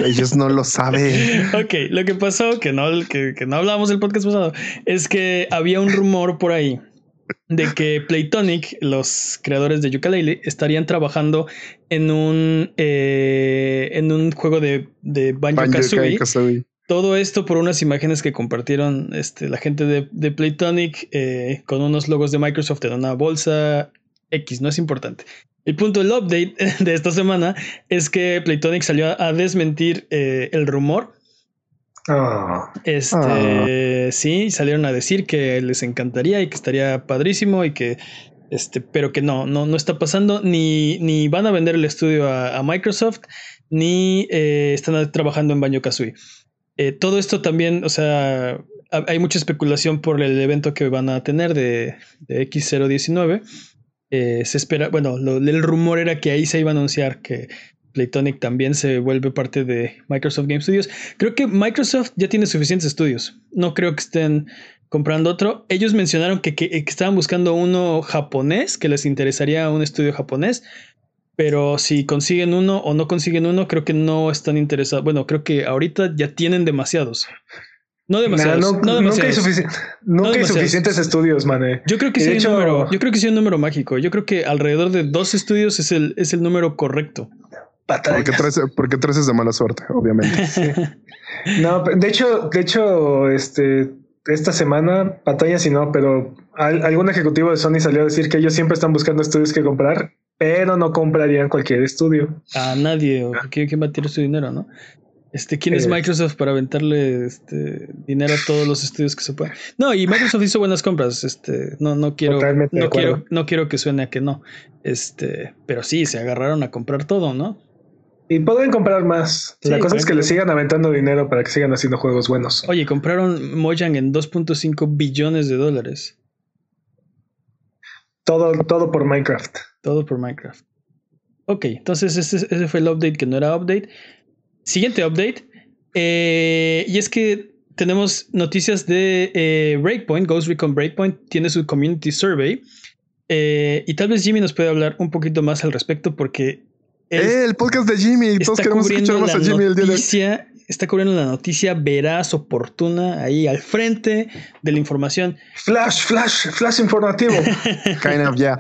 Ellos no lo saben. Ok, lo que pasó, que no, que, que no hablamos del podcast pasado, es que había un rumor por ahí de que Playtonic, los creadores de Yooka-Laylee, estarían trabajando en un, eh, en un juego de, de Banjo-Kazooie. Banjo-Kazooie. Todo esto por unas imágenes que compartieron este, la gente de, de Playtonic eh, con unos logos de Microsoft en una bolsa X, no es importante. El punto del update de esta semana es que Playtonic salió a, desmentir eh, el rumor. Ah. Este, Ah. sí, salieron a decir que les encantaría y que estaría padrísimo y que, este, pero que no, no, no está pasando, ni, ni van a vender el estudio a, a Microsoft, ni eh, están trabajando en Banjo Kazooie. Eh, todo esto también, o sea, ha- hay mucha especulación por el evento que van a tener de, de X019. Eh, se espera, bueno, el rumor era que ahí se iba a anunciar que Playtonic también se vuelve parte de Microsoft Game Studios. Creo que Microsoft ya tiene suficientes estudios. No creo que estén comprando otro. Ellos mencionaron que, que- que estaban buscando uno japonés, que les interesaría un estudio japonés. Pero si consiguen uno o no consiguen uno, creo que no están interesados. Bueno, creo que ahorita ya tienen demasiados. No demasiados. Nah, no, no, nunca hay, demasiados. sufici- nunca hay demasiados. suficientes estudios, mané. Yo creo que sí hecho- un número. Yo creo que sí hay un número mágico. Yo creo que alrededor de dos estudios es el, es el número correcto. Porque tres, porque tres es de mala suerte, obviamente. No, de hecho, de hecho, este, esta semana, batalla si no, pero al- algún ejecutivo de Sony salió a decir que ellos siempre están buscando estudios que comprar, pero no comprarían cualquier estudio. A nadie. o ¿Quién, quién va a tirar su dinero, no? Este, ¿Quién es Eh. Microsoft para aventarle este, dinero a todos los estudios que se puedan? No, y Microsoft hizo buenas compras. Este, no, no quiero, no quiero, no quiero que suene a que no. Este, pero sí, se agarraron a comprar todo, ¿no? Y pueden comprar más. Sí, La cosa es que le sigan aventando dinero para que sigan haciendo juegos buenos. Oye, compraron Mojang en 2.5 billones de dólares. Todo, todo por Minecraft. Todo por Minecraft. Ok, entonces ese, ese fue el update que no era update. Siguiente update. eh, y es que tenemos noticias de eh, Breakpoint. Ghost Recon Breakpoint tiene su community survey. eh, y tal vez Jimmy nos puede hablar un poquito más al respecto porque él Eh, el podcast de Jimmy. Todos queremos escuchar más a Jimmy el día de hoy. Está cubriendo la noticia veraz, oportuna, ahí al frente de la información. Flash, flash, flash informativo. Kind of, ya.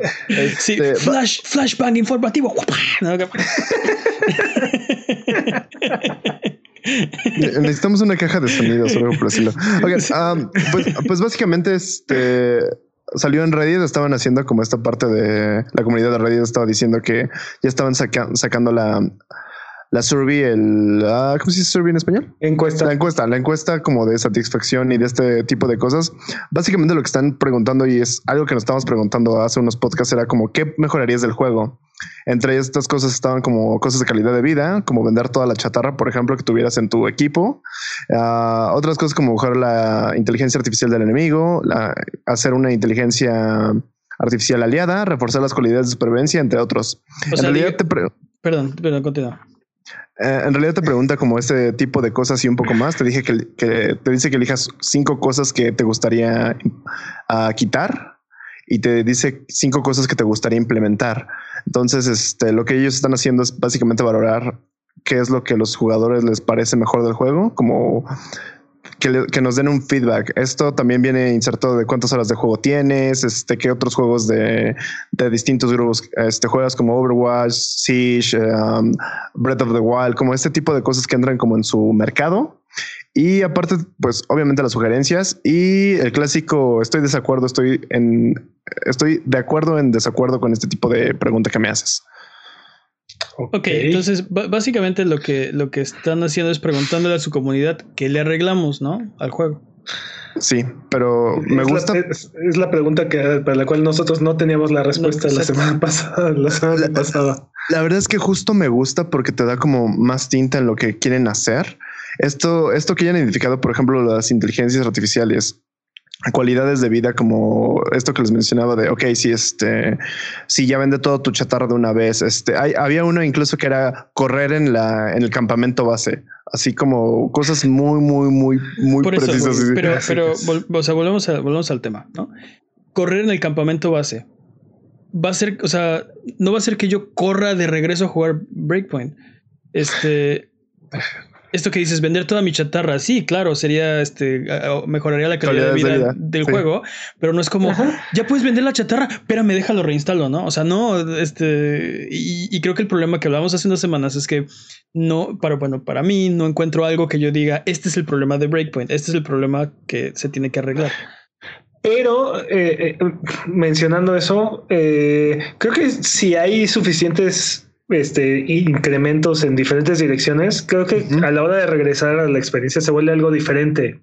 Sí, Este, va- flash, flashbang informativo. Necesitamos una caja de sonidos o algo por decirlo. Oigan, um, pues, pues básicamente este salió en Reddit, estaban haciendo como esta parte de la comunidad de Reddit estaba diciendo que ya estaban saca- sacando la la survey, el ah, ¿cómo se dice survey en español? Encuesta. La encuesta, la encuesta como de satisfacción y de este tipo de cosas. Básicamente lo que están preguntando y es algo que nos estábamos preguntando hace unos podcasts era como qué mejorarías del juego. Entre estas cosas estaban como cosas de calidad de vida, como vender toda la chatarra, por ejemplo, que tuvieras en tu equipo. Ah, otras cosas como mejorar la inteligencia artificial del enemigo, hacer una inteligencia artificial aliada, reforzar las cualidades de supervivencia, entre otros. en realidad te Perdón, perdón, continúa. Eh, en realidad te pregunta como este tipo de cosas y un poco más. Te dije que, te dice que elijas cinco cosas que te gustaría uh, quitar y te dice cinco cosas que te gustaría implementar. Entonces, este, lo que ellos están haciendo es básicamente valorar qué es lo que los jugadores les parece mejor del juego, como que, nos den un feedback. Esto también viene insertado de cuántas horas de juego tienes, este, qué otros juegos de, distintos grupos este, juegas como Overwatch, Siege, um, Breath of the Wild, como este tipo de cosas que entran como en su mercado. Y aparte, pues obviamente las sugerencias y el clásico, estoy desacuerdo, estoy en, estoy de acuerdo en desacuerdo con este tipo de pregunta que me haces. Ok, entonces básicamente lo que, lo que están haciendo es preguntándole a su comunidad qué le arreglamos, ¿no? Al juego. Sí, pero me gusta. es, la pregunta que, para la cual nosotros no teníamos la respuesta la semana pasada. La semana pasada. La verdad es que justo me gusta porque te da como más tinta en lo que quieren hacer. Esto, esto que ya han identificado, por ejemplo, las inteligencias artificiales cualidades de vida como esto que les mencionaba de ok si este si ya vende todo tu chatarra de una vez este hay, había uno incluso que era correr en la en el campamento base así como cosas muy muy muy muy precisas. pero pero o sea volvemos a, volvemos al tema no correr en el campamento base va a ser o sea no va a ser que yo corra de regreso a jugar breakpoint. Este esto que dices, vender toda mi chatarra, sí, claro, sería este, mejoraría la calidad, de vida, del juego, pero no es como, ya puedes vender la chatarra, espérame, déjalo reinstalo, ¿no? O sea, no, este, y, creo que el problema que hablamos hace unas semanas es que no, para, bueno, para mí no encuentro algo que yo diga, este es el problema de Breakpoint, este es el problema que se tiene que arreglar. Pero eh, eh, mencionando eso, eh, creo que si hay suficientes este, incrementos en diferentes direcciones, creo que a la hora de regresar a la experiencia se vuelve algo diferente.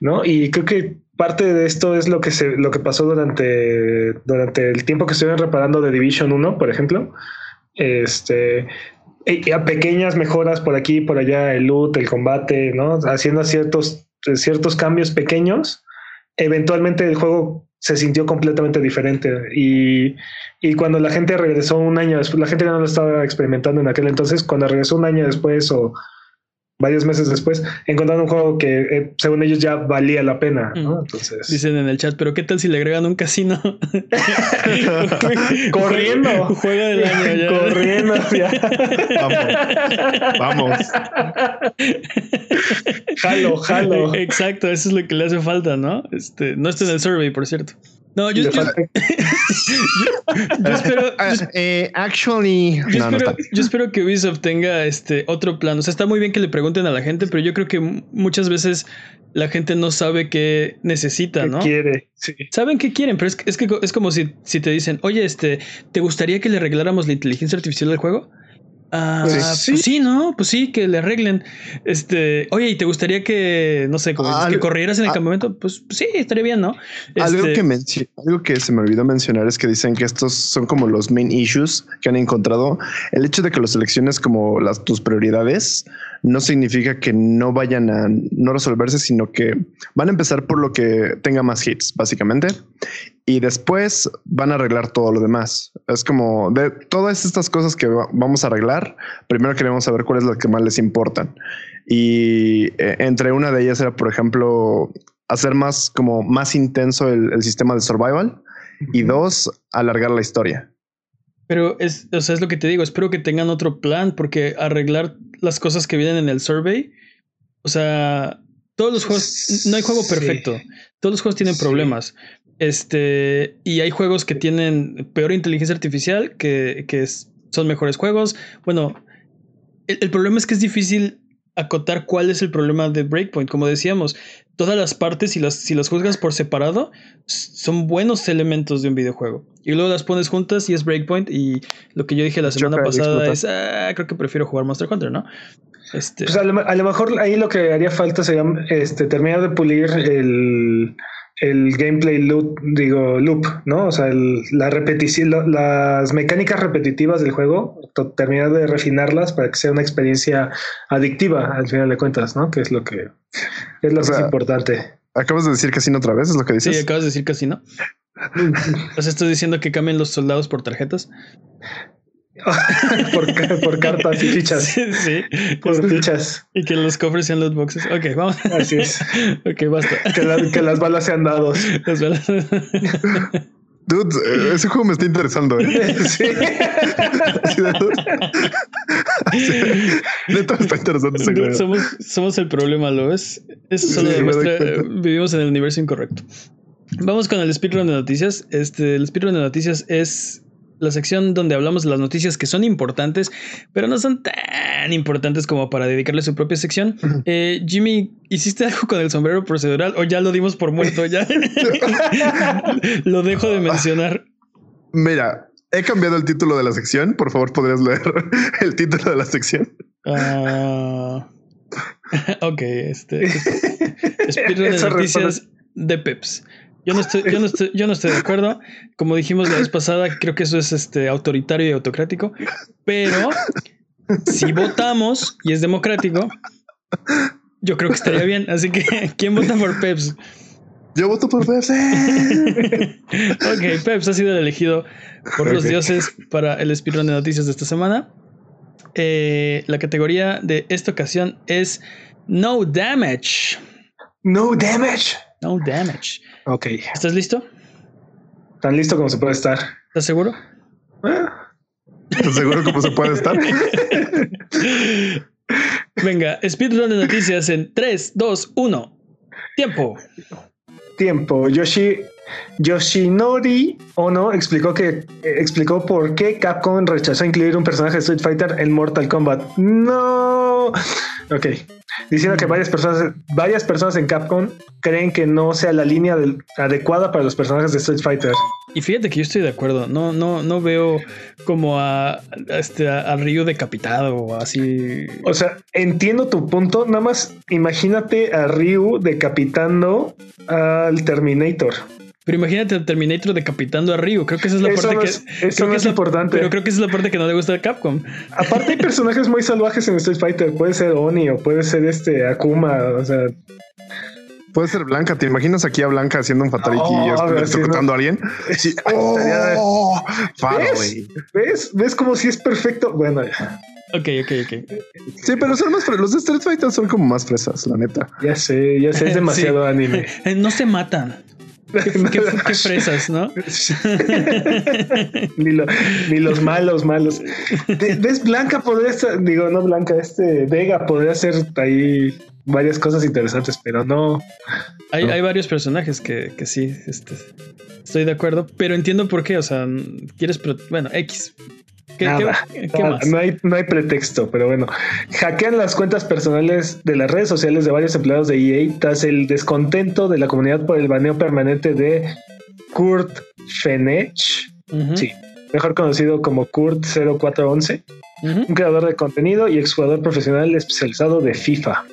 ¿No? Y creo que parte de esto es lo que se, lo que pasó durante, durante el tiempo que estuvieron reparando de Division 1, por ejemplo. Este, a pequeñas mejoras por aquí, por allá, el loot, el combate, ¿no? Haciendo ciertos, ciertos cambios pequeños. Eventualmente el juego se sintió completamente diferente. Y, y, cuando la gente regresó un año después, la gente ya no lo estaba experimentando en aquel entonces, cuando regresó un año después o varios meses después, encontraron un juego que eh, según ellos ya valía la pena. Entonces... Dicen en el chat, pero ¿qué tal si le agregan un casino? Corriendo. Juega del año ya. Corriendo. Vamos. Vamos. jalo, jalo. Exacto, eso es lo que le hace falta, ¿no? Este, no está en el survey, por cierto. No, yo, yo, espero. Eh, actually, yo, espero que Ubisoft tenga este otro plan. O sea, está muy bien que le pregunten a la gente, pero yo creo que muchas veces la gente no sabe qué necesita, ¿no? quiere? Saben qué quieren, pero es, es que es como si, si te dicen, oye, este, ¿te gustaría que le arregláramos la inteligencia artificial del juego? Ah, pues, pues sí. ¿no? Pues sí, que le arreglen. Este, oye, ¿y te gustaría que, no sé, que corrieras en el campamento? Pues, pues, sí, estaría bien, ¿no? Algo, este que algo que se me olvidó mencionar es que dicen que estos son como los main issues que han encontrado. El hecho de que lo selecciones como las, tus prioridades no significa que no vayan a no resolverse, sino que van a empezar por lo que tenga más hits, básicamente y después van a arreglar todo lo demás. Es como de todas estas cosas que vamos a arreglar, primero queremos saber cuál es lo que más les importan. Y eh, entre una de ellas era, por ejemplo, hacer más como más intenso el, sistema de survival y dos, alargar la historia. Pero es, o sea, es lo que te digo, espero que tengan otro plan porque arreglar las cosas que vienen en el survey, o sea, todos los juegos, no hay juego perfecto, todos los juegos tienen problemas, este, y hay juegos que tienen peor inteligencia artificial, que, que son mejores juegos. Bueno, el, problema es que es difícil acotar cuál es el problema de Breakpoint. Como decíamos, todas las partes, si las, si las juzgas por separado, son buenos elementos de un videojuego. Y luego las pones juntas y es Breakpoint. Y lo que yo dije la semana pasada es, ah, creo que prefiero jugar Monster Hunter, ¿no? Este... Pues a lo, a lo, mejor ahí lo que haría falta sería este, terminar de pulir el el gameplay loop, digo, loop, ¿no? O sea, la repetición, las mecánicas repetitivas del juego, terminar de refinarlas para que sea una experiencia adictiva al final de cuentas, ¿no? Que es lo que es lo que es importante. Acabas de decir casino otra vez, es lo que dices. Sí, acabas de decir casino. o sea, estás diciendo que cambien los soldados por tarjetas. por, por, cartas y fichas. Sí, Por fichas. Y que los cofres sean los boxes. Ok, vamos. Así es. ok, basta. Que, que las balas sean dados. Las balas. Dude, eh, ese juego me está interesando, ¿eh? Sí. Neta está interesante ese juego. Somos, somos el problema, ¿lo ves? Eso solo sí, demuestra. Vivimos en el universo incorrecto. Vamos con el speedrun de noticias. Este, el speedrun de noticias es la sección donde hablamos de las noticias que son importantes, pero no son tan importantes como para dedicarle su propia sección. Eh, Jimmy, ¿hiciste algo con el sombrero procedural o ya lo dimos por muerto? Ya lo dejo de mencionar. Mira, he cambiado el título de la sección. Por favor, ¿podrías leer el título de la sección? Uh, ok, este. Espíritu de noticias de Peps. Yo no estoy, yo no estoy, yo no estoy de acuerdo. Como dijimos la vez pasada, creo que eso es este autoritario y autocrático. Pero si votamos y es democrático, yo creo que estaría bien. Así que, ¿quién vota por Peps? Yo voto por Peps. ok, Peps ha sido elegido por los dioses para el speedrun de noticias de esta semana. Eh, la categoría de esta ocasión es No Damage. No Damage. No Damage. Ok. ¿Estás listo? Tan listo como se puede estar. ¿Estás seguro? ¿Estás seguro como se puede estar? Venga, speedrun de noticias en 3, 2, 1. Tiempo. Tiempo. Yoshi Yoshinori Ono explicó que explicó por qué Capcom rechazó incluir un personaje de Street Fighter en Mortal Kombat. No. Ok diciendo que varias personas, varias personas en Capcom creen que no sea la línea adecuada para los personajes de Street Fighter. Y fíjate que yo estoy de acuerdo, no, no, no veo como a, este, a Ryu decapitado o así. O sea, entiendo tu punto, nada más imagínate a Ryu decapitando al Terminator. Pero imagínate al Terminator decapitando a Ryu. Creo que esa es la parte que. eso es, importante. Pero creo que esa es la parte que no le gusta a Capcom. Aparte, hay personajes muy salvajes en Street Fighter. Puede ser Oni o puede ser este Akuma. O sea. Puede ser Blanca. ¿Te imaginas aquí a Blanca haciendo un fatality y oh, a alguien? Sí. Oh, ¿Ves? ¿Ves? ¿Ves como si es perfecto? Bueno, Ok, ok, ok. Sí, pero son más Los de Street Fighter son como más fresas, la neta. Ya sé, ya sé, es demasiado anime. No se matan. Qué, fresas, ¿no? ni, los malos, malos. ¿Ves? Blanca podría estar, digo, no Blanca, este Vega podría hacer ahí varias cosas interesantes, pero no. Hay, hay varios personajes que, que sí, este, estoy de acuerdo, pero entiendo por qué, o sea, quieres, bueno, X, no, hay, no hay pretexto, pero bueno. Hackean las cuentas personales de las redes sociales de varios empleados de EA tras el descontento de la comunidad por el baneo permanente de Kurt Fenech. Sí, mejor conocido como Kurt 0411, un creador de contenido y exjugador profesional especializado de FIFA.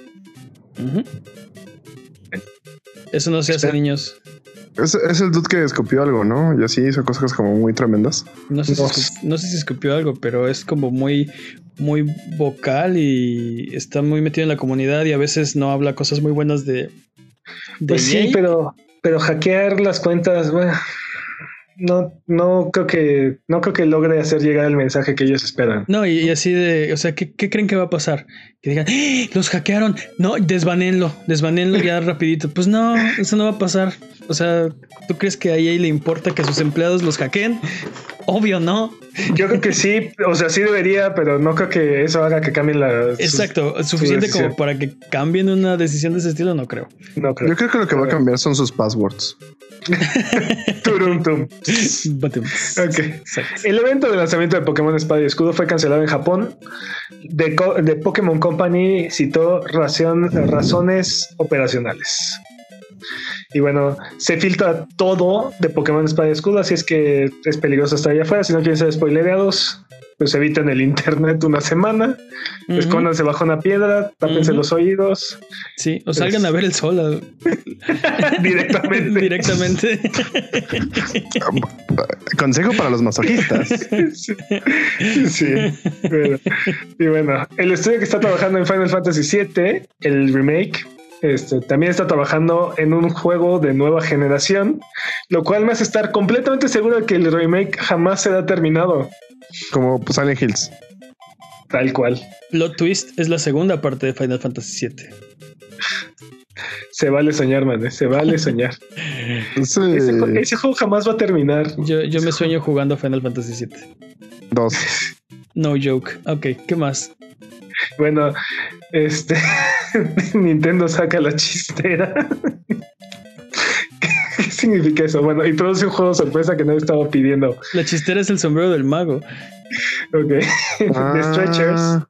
Eso no se hace, niños. Es, el dude que escupió algo, ¿no? Y así hizo cosas como muy tremendas. No sé, si escupió, algo, pero es como muy, muy vocal y está muy metido en la comunidad y a veces no habla cosas muy buenas de. pues sí, pero, pero hackear las cuentas, bueno, no, no creo que, no creo que logre hacer llegar el mensaje que ellos esperan. No, y, así de, o sea, ¿qué, creen que va a pasar? Que digan, ¡Ah! los hackearon, no, desvanenlo, desvanenlo ya rapidito. Pues no, eso no va a pasar. O sea, ¿tú crees que a EA le importa que sus empleados los hackeen? Obvio, ¿no? Yo creo que sí, o sea, sí debería, pero no creo que eso haga que cambien la. Exacto, suficiente como para que cambien una decisión de ese estilo, no creo. No creo. Yo creo que lo que va a cambiar son sus passwords. Turum tum. Batum. Ok. Exacto. El evento de lanzamiento de Pokémon Espada y Escudo fue cancelado en Japón. De, de Pokémon Company citó razones operacionales. Y bueno, se filtra todo de Pokémon Espada y Escudo, así es que es peligroso estar allá afuera. Si no quieren ser spoilereados, pues eviten el internet una semana, Ujú. escóndanse bajo una piedra, tápense los oídos Sí, o salgan a ver el sol a- directamente. directamente. Consejo para los masoquistas. Sí, sí. Bueno, y bueno, el estudio que está trabajando en Final Fantasy VII, el remake, este, también está trabajando en un juego de nueva generación, lo cual me hace estar completamente seguro de que el remake jamás será terminado, Como pues, Silent Hills. tal cual. Plot Twist es la segunda parte de Final Fantasy VII. Se vale soñar, man, ¿eh? se vale soñar. Sí. Ese, ju- ese juego jamás va a terminar. Yo, yo me sueño jugando Final Fantasy VII. Dos. No joke. Ok, ¿qué más? Bueno, este Nintendo saca la chistera. ¿Qué significa eso? Bueno, introduce un juego sorpresa que nadie estaba pidiendo. La chistera es el sombrero del mago. Ok. The Stretchers, Ah,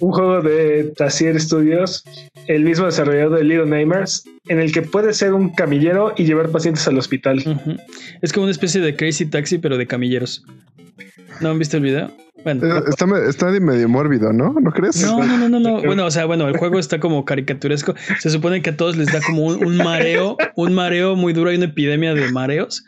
un juego de Tassier Studios, el mismo desarrollador de Little Nightmares, en el que puedes ser un camillero y llevar pacientes al hospital. Es como una especie de Crazy Taxi, pero de camilleros. ¿No han visto el video? Bueno. eh, está, está de medio mórbido, ¿no? ¿No crees? No, no, no, no, no. Bueno, o sea, bueno, el juego está como caricaturesco. Se supone que a todos les da como un, un mareo, un mareo muy duro. Hay una epidemia de mareos.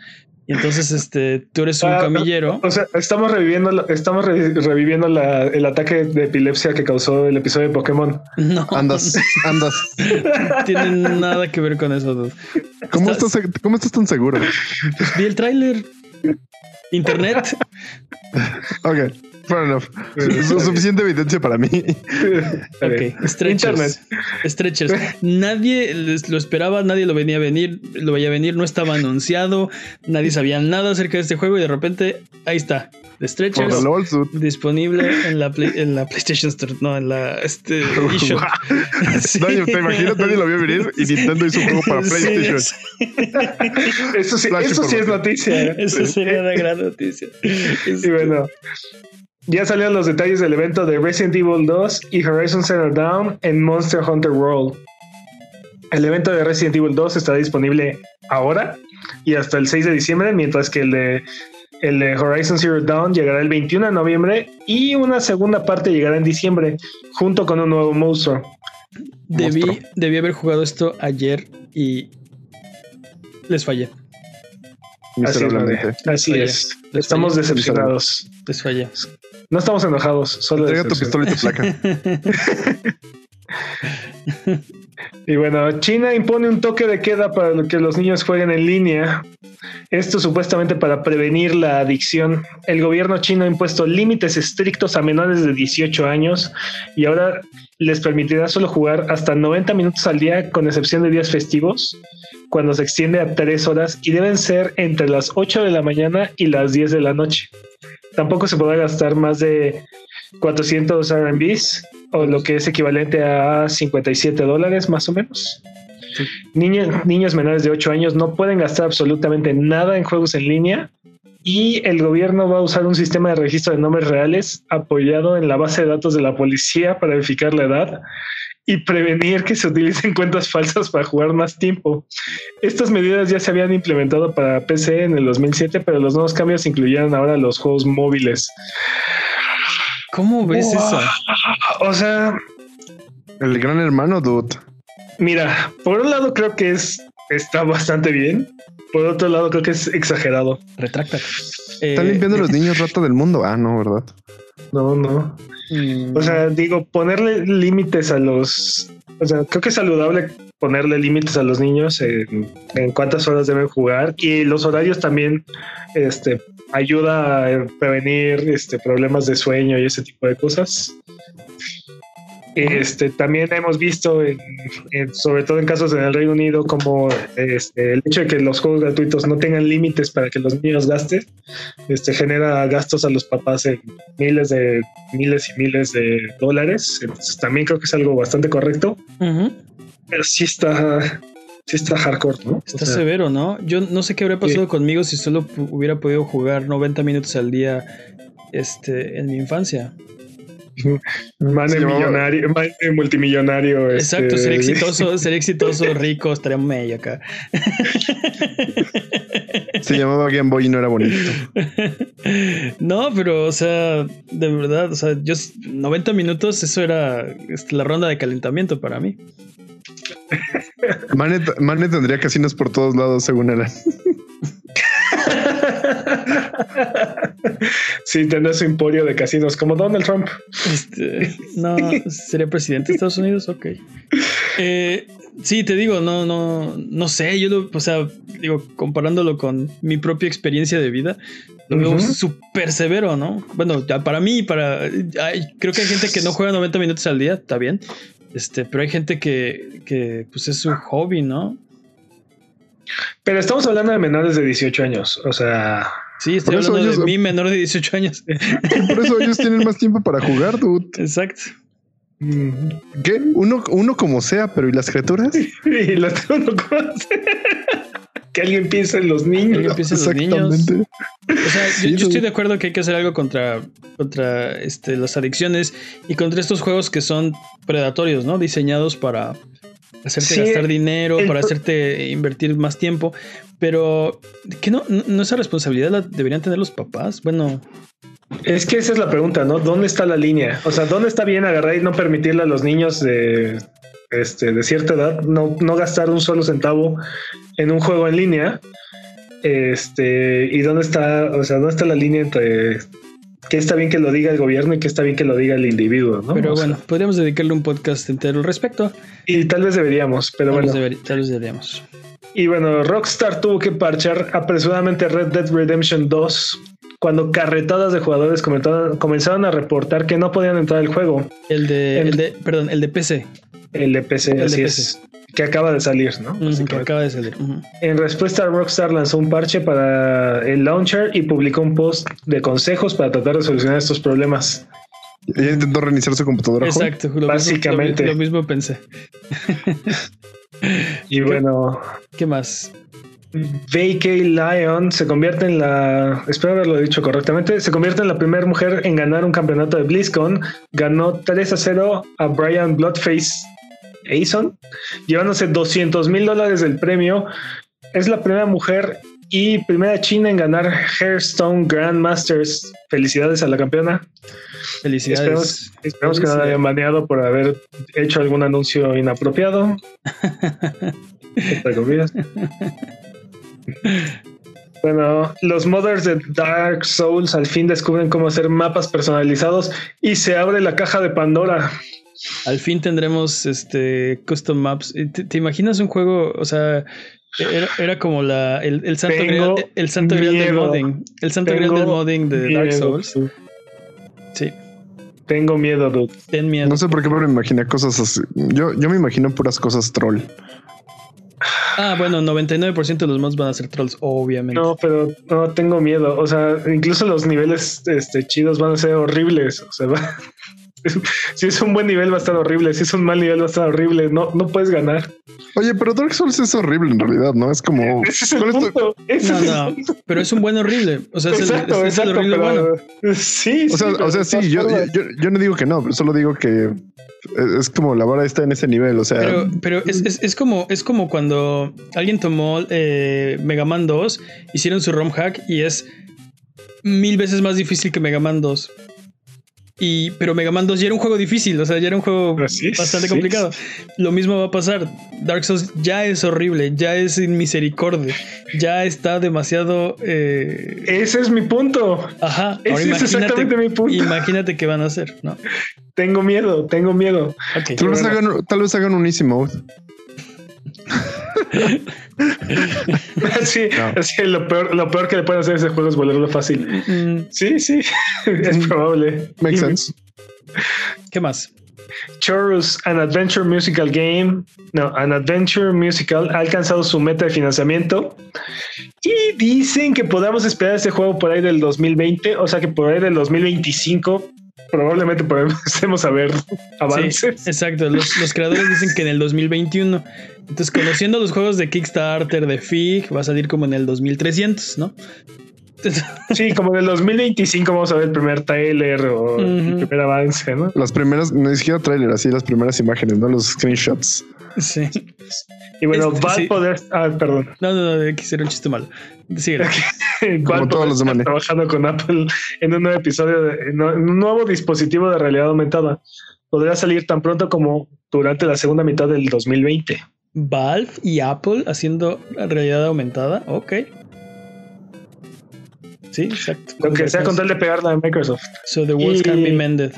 Y entonces, este, tú eres un Ah, camillero. O sea, estamos reviviendo, estamos re- reviviendo la- el ataque de epilepsia que causó el episodio de Pokémon. No, Andas, andas. no tiene nada que ver con eso. dude. ¿Cómo Estás- estás, ¿Cómo estás tan seguro? Pues vi el tráiler. Internet. Ok, fair enough. Su- suficiente evidencia para mí. Ok, stretchers. Stretchers. Nadie lo esperaba, nadie lo venía a venir, lo veía venir, no estaba anunciado, nadie sabía nada acerca de este juego y de repente ahí está. The Por Stretchers disponible en la, Play- en la PlayStation Store, no, en la este, eShop. Sí. Nadie, ¿Te imaginas? Nadie lo vio venir y Nintendo hizo un juego para PlayStation. sí. Eso sí, eso sí es noticia. ¿eh? Eso sería una gran noticia. Y bueno, ya salieron los detalles del evento de Resident Evil 2 y Horizon Zero Dawn en Monster Hunter World. El evento de Resident Evil 2 estará disponible ahora y hasta el 6 de diciembre, mientras que el de, el de Horizon Zero Dawn llegará el 21 de noviembre y una segunda parte llegará en diciembre, junto con un nuevo monstruo. Debí, Monstruo. debí haber jugado esto ayer y les fallé. Así es. Así Falla. Es. Estamos decepcionados. Les fallé. No estamos enojados, solo Entrega tu pistola y tu placa. Y bueno, China impone un toque de queda para que los niños jueguen en línea. Esto supuestamente para prevenir la adicción. El gobierno chino ha impuesto límites estrictos a menores de 18 años y ahora les permitirá solo jugar hasta 90 minutos al día con excepción de días festivos, cuando se extiende a 3 horas y deben ser entre las 8 de la mañana y las 10 de la noche. Tampoco se podrá gastar más de 400 RMBs o lo que es equivalente a 57 dólares más o menos. Niños, niños menores de 8 años no pueden gastar absolutamente nada en juegos en línea y el gobierno va a usar un sistema de registro de nombres reales apoyado en la base de datos de la policía para verificar la edad y prevenir que se utilicen cuentas falsas para jugar más tiempo. Estas medidas ya se habían implementado para PC en el 2007, pero los nuevos cambios incluyeron ahora los juegos móviles. ¿Cómo ves Wow. eso? O sea, El gran hermano, dude. mira, por un lado creo que es está bastante bien, por otro lado creo que es exagerado. Retráctate. Están Eh, limpiando los niños rata del mundo. Ah, no, ¿verdad? No, no. mm, O sea, digo, ponerle límites a los, o sea, creo que es saludable ponerle límites a los niños en, cuántas horas deben jugar y los horarios también, este, ayuda a prevenir este problemas de sueño y ese tipo de cosas. Este, también hemos visto, en- en- sobre todo en casos en el Reino Unido, como este, el hecho de que los juegos gratuitos no tengan límites para que los niños gasten, este, genera gastos a los papás en miles de miles y miles de dólares. Entonces también creo que es algo bastante correcto, pero sí está, Sí está hardcore, ¿no? Está o sea, severo, ¿no? Yo no sé qué habría pasado sí. conmigo si solo hubiera podido jugar 90 minutos al día este, en mi infancia. Man de millonario, man de multimillonario. Exacto, este... ser exitoso, ser exitoso, rico, estaría medio acá. Se llamaba Game Boy y no era bonito. No, pero, o sea, de verdad, o sea, yo 90 minutos, eso era la ronda de calentamiento para mí. Mane, Mane tendría casinos por todos lados, según él. sí, tendrá su emporio de casinos como Donald Trump. Este, no, sería presidente de Estados Unidos, ok. Eh, sí, te digo, no, no, no sé. Yo lo, o sea, digo, comparándolo con mi propia experiencia de vida, lo veo uh -huh. súper severo, ¿no? Bueno, para mí, para. Hay, creo que hay gente que no juega 90 minutos al día, está bien. Este, pero hay gente que, que pues es su hobby, ¿no? Pero estamos hablando de menores de 18 años, o sea. Sí, estoy hablando ellos, de mi menor de 18 años. Por eso ellos tienen más tiempo para jugar, dude. Exacto. ¿Qué? Uno, uno como sea, pero ¿y las criaturas? y las uno como sea. que alguien piense en los niños. Que piense en los niños. O sea, sí, yo, yo, estoy de acuerdo que hay que hacer algo contra, contra este, las adicciones y contra estos juegos que son predatorios, ¿no? Diseñados para hacerte sí, gastar dinero, para hacerte invertir más tiempo. Pero, ¿qué no, no esa responsabilidad la deberían tener los papás? Bueno, es que esa es la pregunta, ¿no? ¿Dónde está la línea? O sea, ¿dónde está bien agarrar y no permitirle a los niños de, este, de cierta edad no, no gastar un solo centavo en un juego en línea? Este, y dónde está, o sea, dónde está la línea entre que está bien que lo diga el gobierno y que está bien que lo diga el individuo, ¿no? Pero o bueno, sea, podríamos dedicarle un podcast entero al respecto. Y tal vez deberíamos, pero tal bueno. Deber, tal vez deberíamos. Y bueno, Rockstar tuvo que parchar apresuradamente Red Dead Redemption 2 cuando carretadas de jugadores comenzaron a reportar que no podían entrar al juego. El de, el de perdón, el de PC. El de PC, el así de PC. es. Que acaba de salir, ¿no? Uh -huh, que acaba de salir. Uh -huh. En respuesta, Rockstar lanzó un parche para el launcher y publicó un post de consejos para tratar de solucionar estos problemas. Ella intentó reiniciar su computadora. Exacto, lo básicamente. Mismo, lo, lo, mismo pensé. y bueno. ¿Qué más? VK Lion se convierte en la, espero haberlo dicho correctamente, se convierte en la primera mujer en ganar un campeonato de BlizzCon. Ganó 3 a 0 a Brian Bloodface Aison, llevándose 200 mil dólares del premio. Es la primera mujer y primera china en ganar Hearthstone Grandmasters. Felicidades a la campeona. Felicidades. Esperemos, esperemos que no la hayan baneado por haber hecho algún anuncio inapropiado. Bueno, los modders de Dark Souls al fin descubren cómo hacer mapas personalizados y se abre la caja de Pandora. Al fin tendremos este custom maps. ¿Te, te imaginas un juego? O sea, era, era como la, el, el santo grial, el santo grial del modding. El santo grial del modding de miedo, Dark Souls. Sí. Tengo miedo, dude. Ten miedo. No sé por qué, pero me imaginé cosas así. Yo, yo me imagino puras cosas troll. Ah, bueno, 99% de los mods van a ser trolls, obviamente. No, pero no tengo miedo. O sea, incluso los niveles este, chidos van a ser horribles. O sea, va... si es un buen nivel va a estar horrible. Si es un mal nivel va a estar horrible. No, no puedes ganar. Oye, pero Dark Souls es horrible en realidad, ¿no? Es como. Ese es el punto. Ese no, es no, punto. pero es un buen horrible. O sea, exacto, es, el, es, exacto, es el horrible pero, bueno. Sí, o sea, sí, o sea sí, yo, yo, yo, no digo que no, solo digo que es como la vara está en ese nivel, o sea. Pero, pero es, es, es, como, es como cuando alguien tomó eh, Mega Man 2, hicieron su ROM hack y es mil veces más difícil que Mega Man 2. Y, pero Mega Man 2 ya era un juego difícil, o sea, ya era un juego sí, bastante sí. complicado. Lo mismo va a pasar. Dark Souls ya es horrible, ya es misericordia, ya está demasiado. Eh... Ese es mi punto. Ajá. Ese es exactamente mi punto. Imagínate qué van a hacer, ¿no? Tengo miedo, tengo miedo. Okay, tal, vez hagan, tal vez hagan un easy mode. sí, no. sí lo, peor, lo peor que le pueden hacer a ese juego es volverlo fácil. Mm. Sí, sí, es probable. Makes sense. ¿Qué más? Chorus, an adventure musical game, no, an adventure musical ha alcanzado su meta de financiamiento y dicen que podamos esperar ese juego por ahí del 2020, o sea que por ahí del 2025 probablemente podemos a ver avances. exacto, los, los, creadores dicen que en el 2021. Entonces, conociendo los juegos de Kickstarter, de FIG, va a salir como en el 2300, ¿no? Sí, como en el 2025 vamos a ver el primer trailer o el primer avance, ¿no? Las primeras, no ni siquiera trailer, así las primeras imágenes, ¿no? Los screenshots. Sí. Y bueno, va a poder. Ah, perdón. No, no, no, quisiera un chiste malo. Sí, Como todos los demás. Trabajando con Apple en un nuevo episodio, de, en un nuevo dispositivo de realidad aumentada. Podría salir tan pronto como durante la segunda mitad del 2020. Valve y Apple haciendo realidad aumentada. Ok. Sí, exacto. Lo que sea con tal de pegarla a Microsoft. So the words can be mended.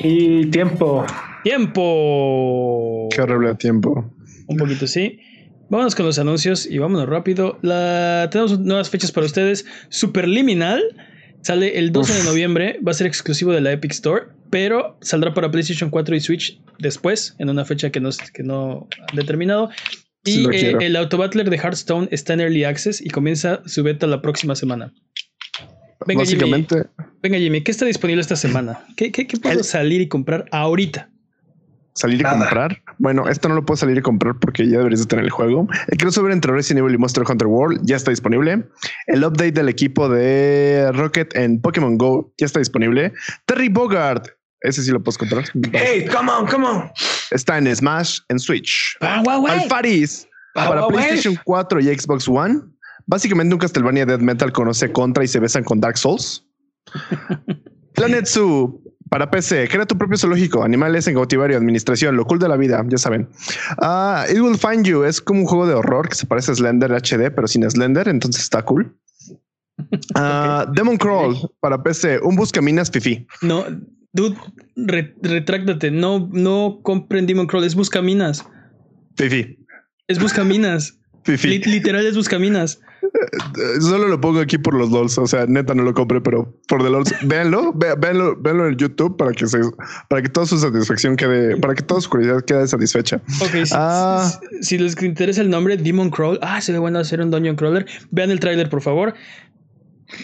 Y tiempo. Tiempo. Qué horrible tiempo. Un poquito, sí. Vámonos con los anuncios y vámonos rápido. La... Tenemos nuevas fechas para ustedes. Superliminal sale el 12 de noviembre. Va a ser exclusivo de la Epic Store, pero saldrá para PlayStation 4 y Switch después, en una fecha que no, que no han determinado. Y eh, el Autobattler de Hearthstone está en Early Access y comienza su beta la próxima semana. Venga, Básicamente. Jimmy, venga, Jimmy, ¿qué está disponible esta semana? ¿Qué, qué, puedo salir y comprar ahorita? ¿Salir y comprar? Bueno, esto no lo puedo salir y comprar porque ya deberías de tener el juego. El crossover entre Resident Evil y Monster Hunter World ya está disponible. El update del equipo de Rocket en Pokémon Go ya está disponible. Terry Bogard, ese sí lo puedes comprar. Hey, come on, come on. Está en Smash, en Switch. Alfaris para PlayStation 4 y Xbox One Básicamente un Castlevania Death Metal conoce Contra y se besan con Dark Souls. Planet Zoo para PC, crea tu propio zoológico, animales en cautiverio, administración, lo cool de la vida, ya saben. Ah, It Will Find You es como un juego de horror que se parece a Slender HD, pero sin Slender, entonces está cool. Ah, Demon Crawl para PC, un buscaminas fifi. No, dude, retráctate, no, no compren Demon Crawl, es buscaminas. Fifi. Es buscaminas. Fifi. literal es buscaminas. Solo lo pongo aquí por los LOLs. O sea, neta no lo compré, pero por the LOLs. Véanlo, véanlo, véanlo en YouTube para que se, para que toda su satisfacción quede, para que toda su curiosidad quede satisfecha. Ok, ah. si, les interesa el nombre, Demon Crawl. Ah, se le bueno hacer un Dungeon Crawler. Vean el tráiler, por favor.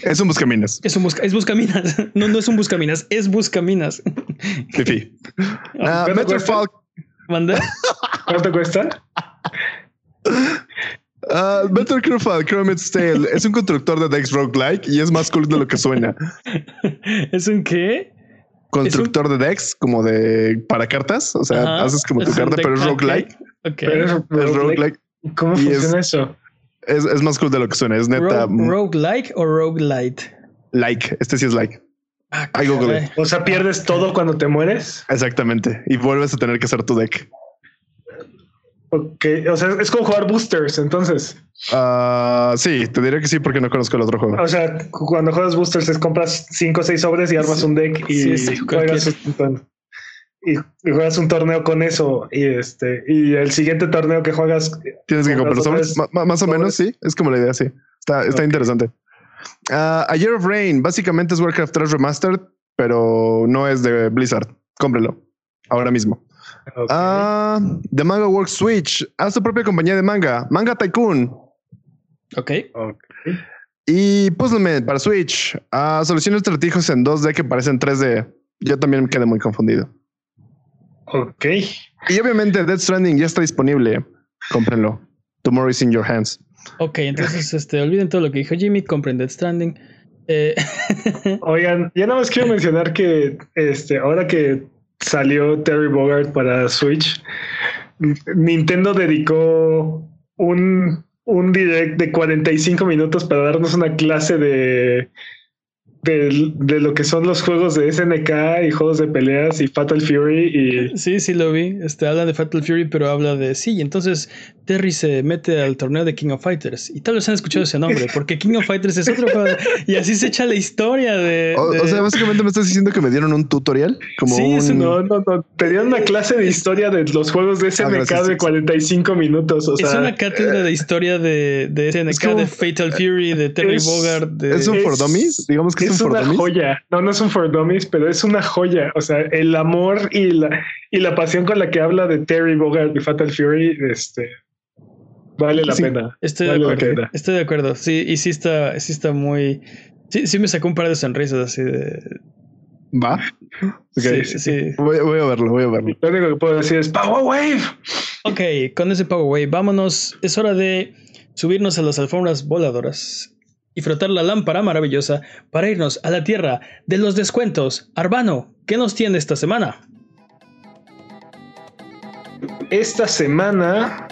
Es un buscaminas. Es un busca, es buscaminas. No, no es un buscaminas, es buscaminas. Fifi. Uh, Metro Falk. ¿Manda? ¿Cuánto cuesta? Uh, Better Crowfall, Chromit's Tale es un constructor de Dex Roguelike y es más cool de lo que suena. ¿Es un qué? Constructor de Dex, como de para cartas. O sea, haces como tu carta, pero es roguelike. Okay. Es, roguelike. ¿Cómo funciona eso? Es, es, más cool de lo que suena. Es neta. ¿Roguelike o roguelite? Like. Este sí es like. Ah, o sea, pierdes todo cuando te mueres. Exactamente. Y vuelves a tener que hacer tu deck. Ok, o sea, es como jugar boosters, entonces. Uh, sí, te diré que sí porque no conozco el otro juego. O sea, cuando juegas boosters es compras 5 o 6 sobres y armas un deck y, juegas un, y, juegas un torneo con eso y este y el siguiente torneo que juegas tienes que comprar sobres, más o menos sí, es como la idea, sí. Está, está interesante. Uh, A Year of Rain, básicamente es Warcraft 3 Remastered, pero no es de Blizzard. Cómprelo ahora mismo. Ah, The Manga Works Switch. Haz tu propia compañía de manga. Manga Tycoon. Ok. okay. Y Puzzlement para Switch. Ah, soluciones estrategias en 2D que parecen 3D. Yo también me quedé muy confundido. Ok. Y obviamente Dead Stranding ya está disponible. Cómprenlo. Tomorrow is in your hands. Ok, entonces este, olviden todo lo que dijo Jimmy, compren Dead Stranding. Eh, Oigan, ya nada más quiero mencionar que este, ahora que salió Terry Bogard para Switch, Nintendo dedicó un, un direct de 45 minutos para darnos una clase de de, lo que son los juegos de SNK y juegos de peleas y Fatal Fury y sí sí lo vi. Este habla de Fatal Fury pero habla de sí y entonces Terry se mete al torneo de King of Fighters. Y tal vez han escuchado ese nombre porque King of Fighters es otro juego y así se echa la historia de o, sea básicamente me estás diciendo que me dieron un tutorial como sí no no no te dieron una clase de historia de los juegos de SNK ah, de 45 minutos o sea es una cátedra de historia de, de SNK de Fatal Fury de Terry Bogard es un for dummies digamos que es una joya. No, no es un for dummies, pero es una joya. O sea, el amor y la, y la pasión con la que habla de Terry Bogard y Fatal Fury, este, vale la pena. Estoy de acuerdo. Estoy de acuerdo. Sí, y sí está, sí está muy. Sí, sí me sacó un par de sonrisas así de. Va. Sí, sí, sí. Voy, voy a verlo, voy a verlo. Lo único que puedo decir es Power Wave. Ok, con ese Power Wave, vámonos. Es hora de subirnos a las alfombras voladoras y frotar la lámpara maravillosa para irnos a la tierra de los descuentos. Arbano, ¿qué nos tiene esta semana? Esta semana,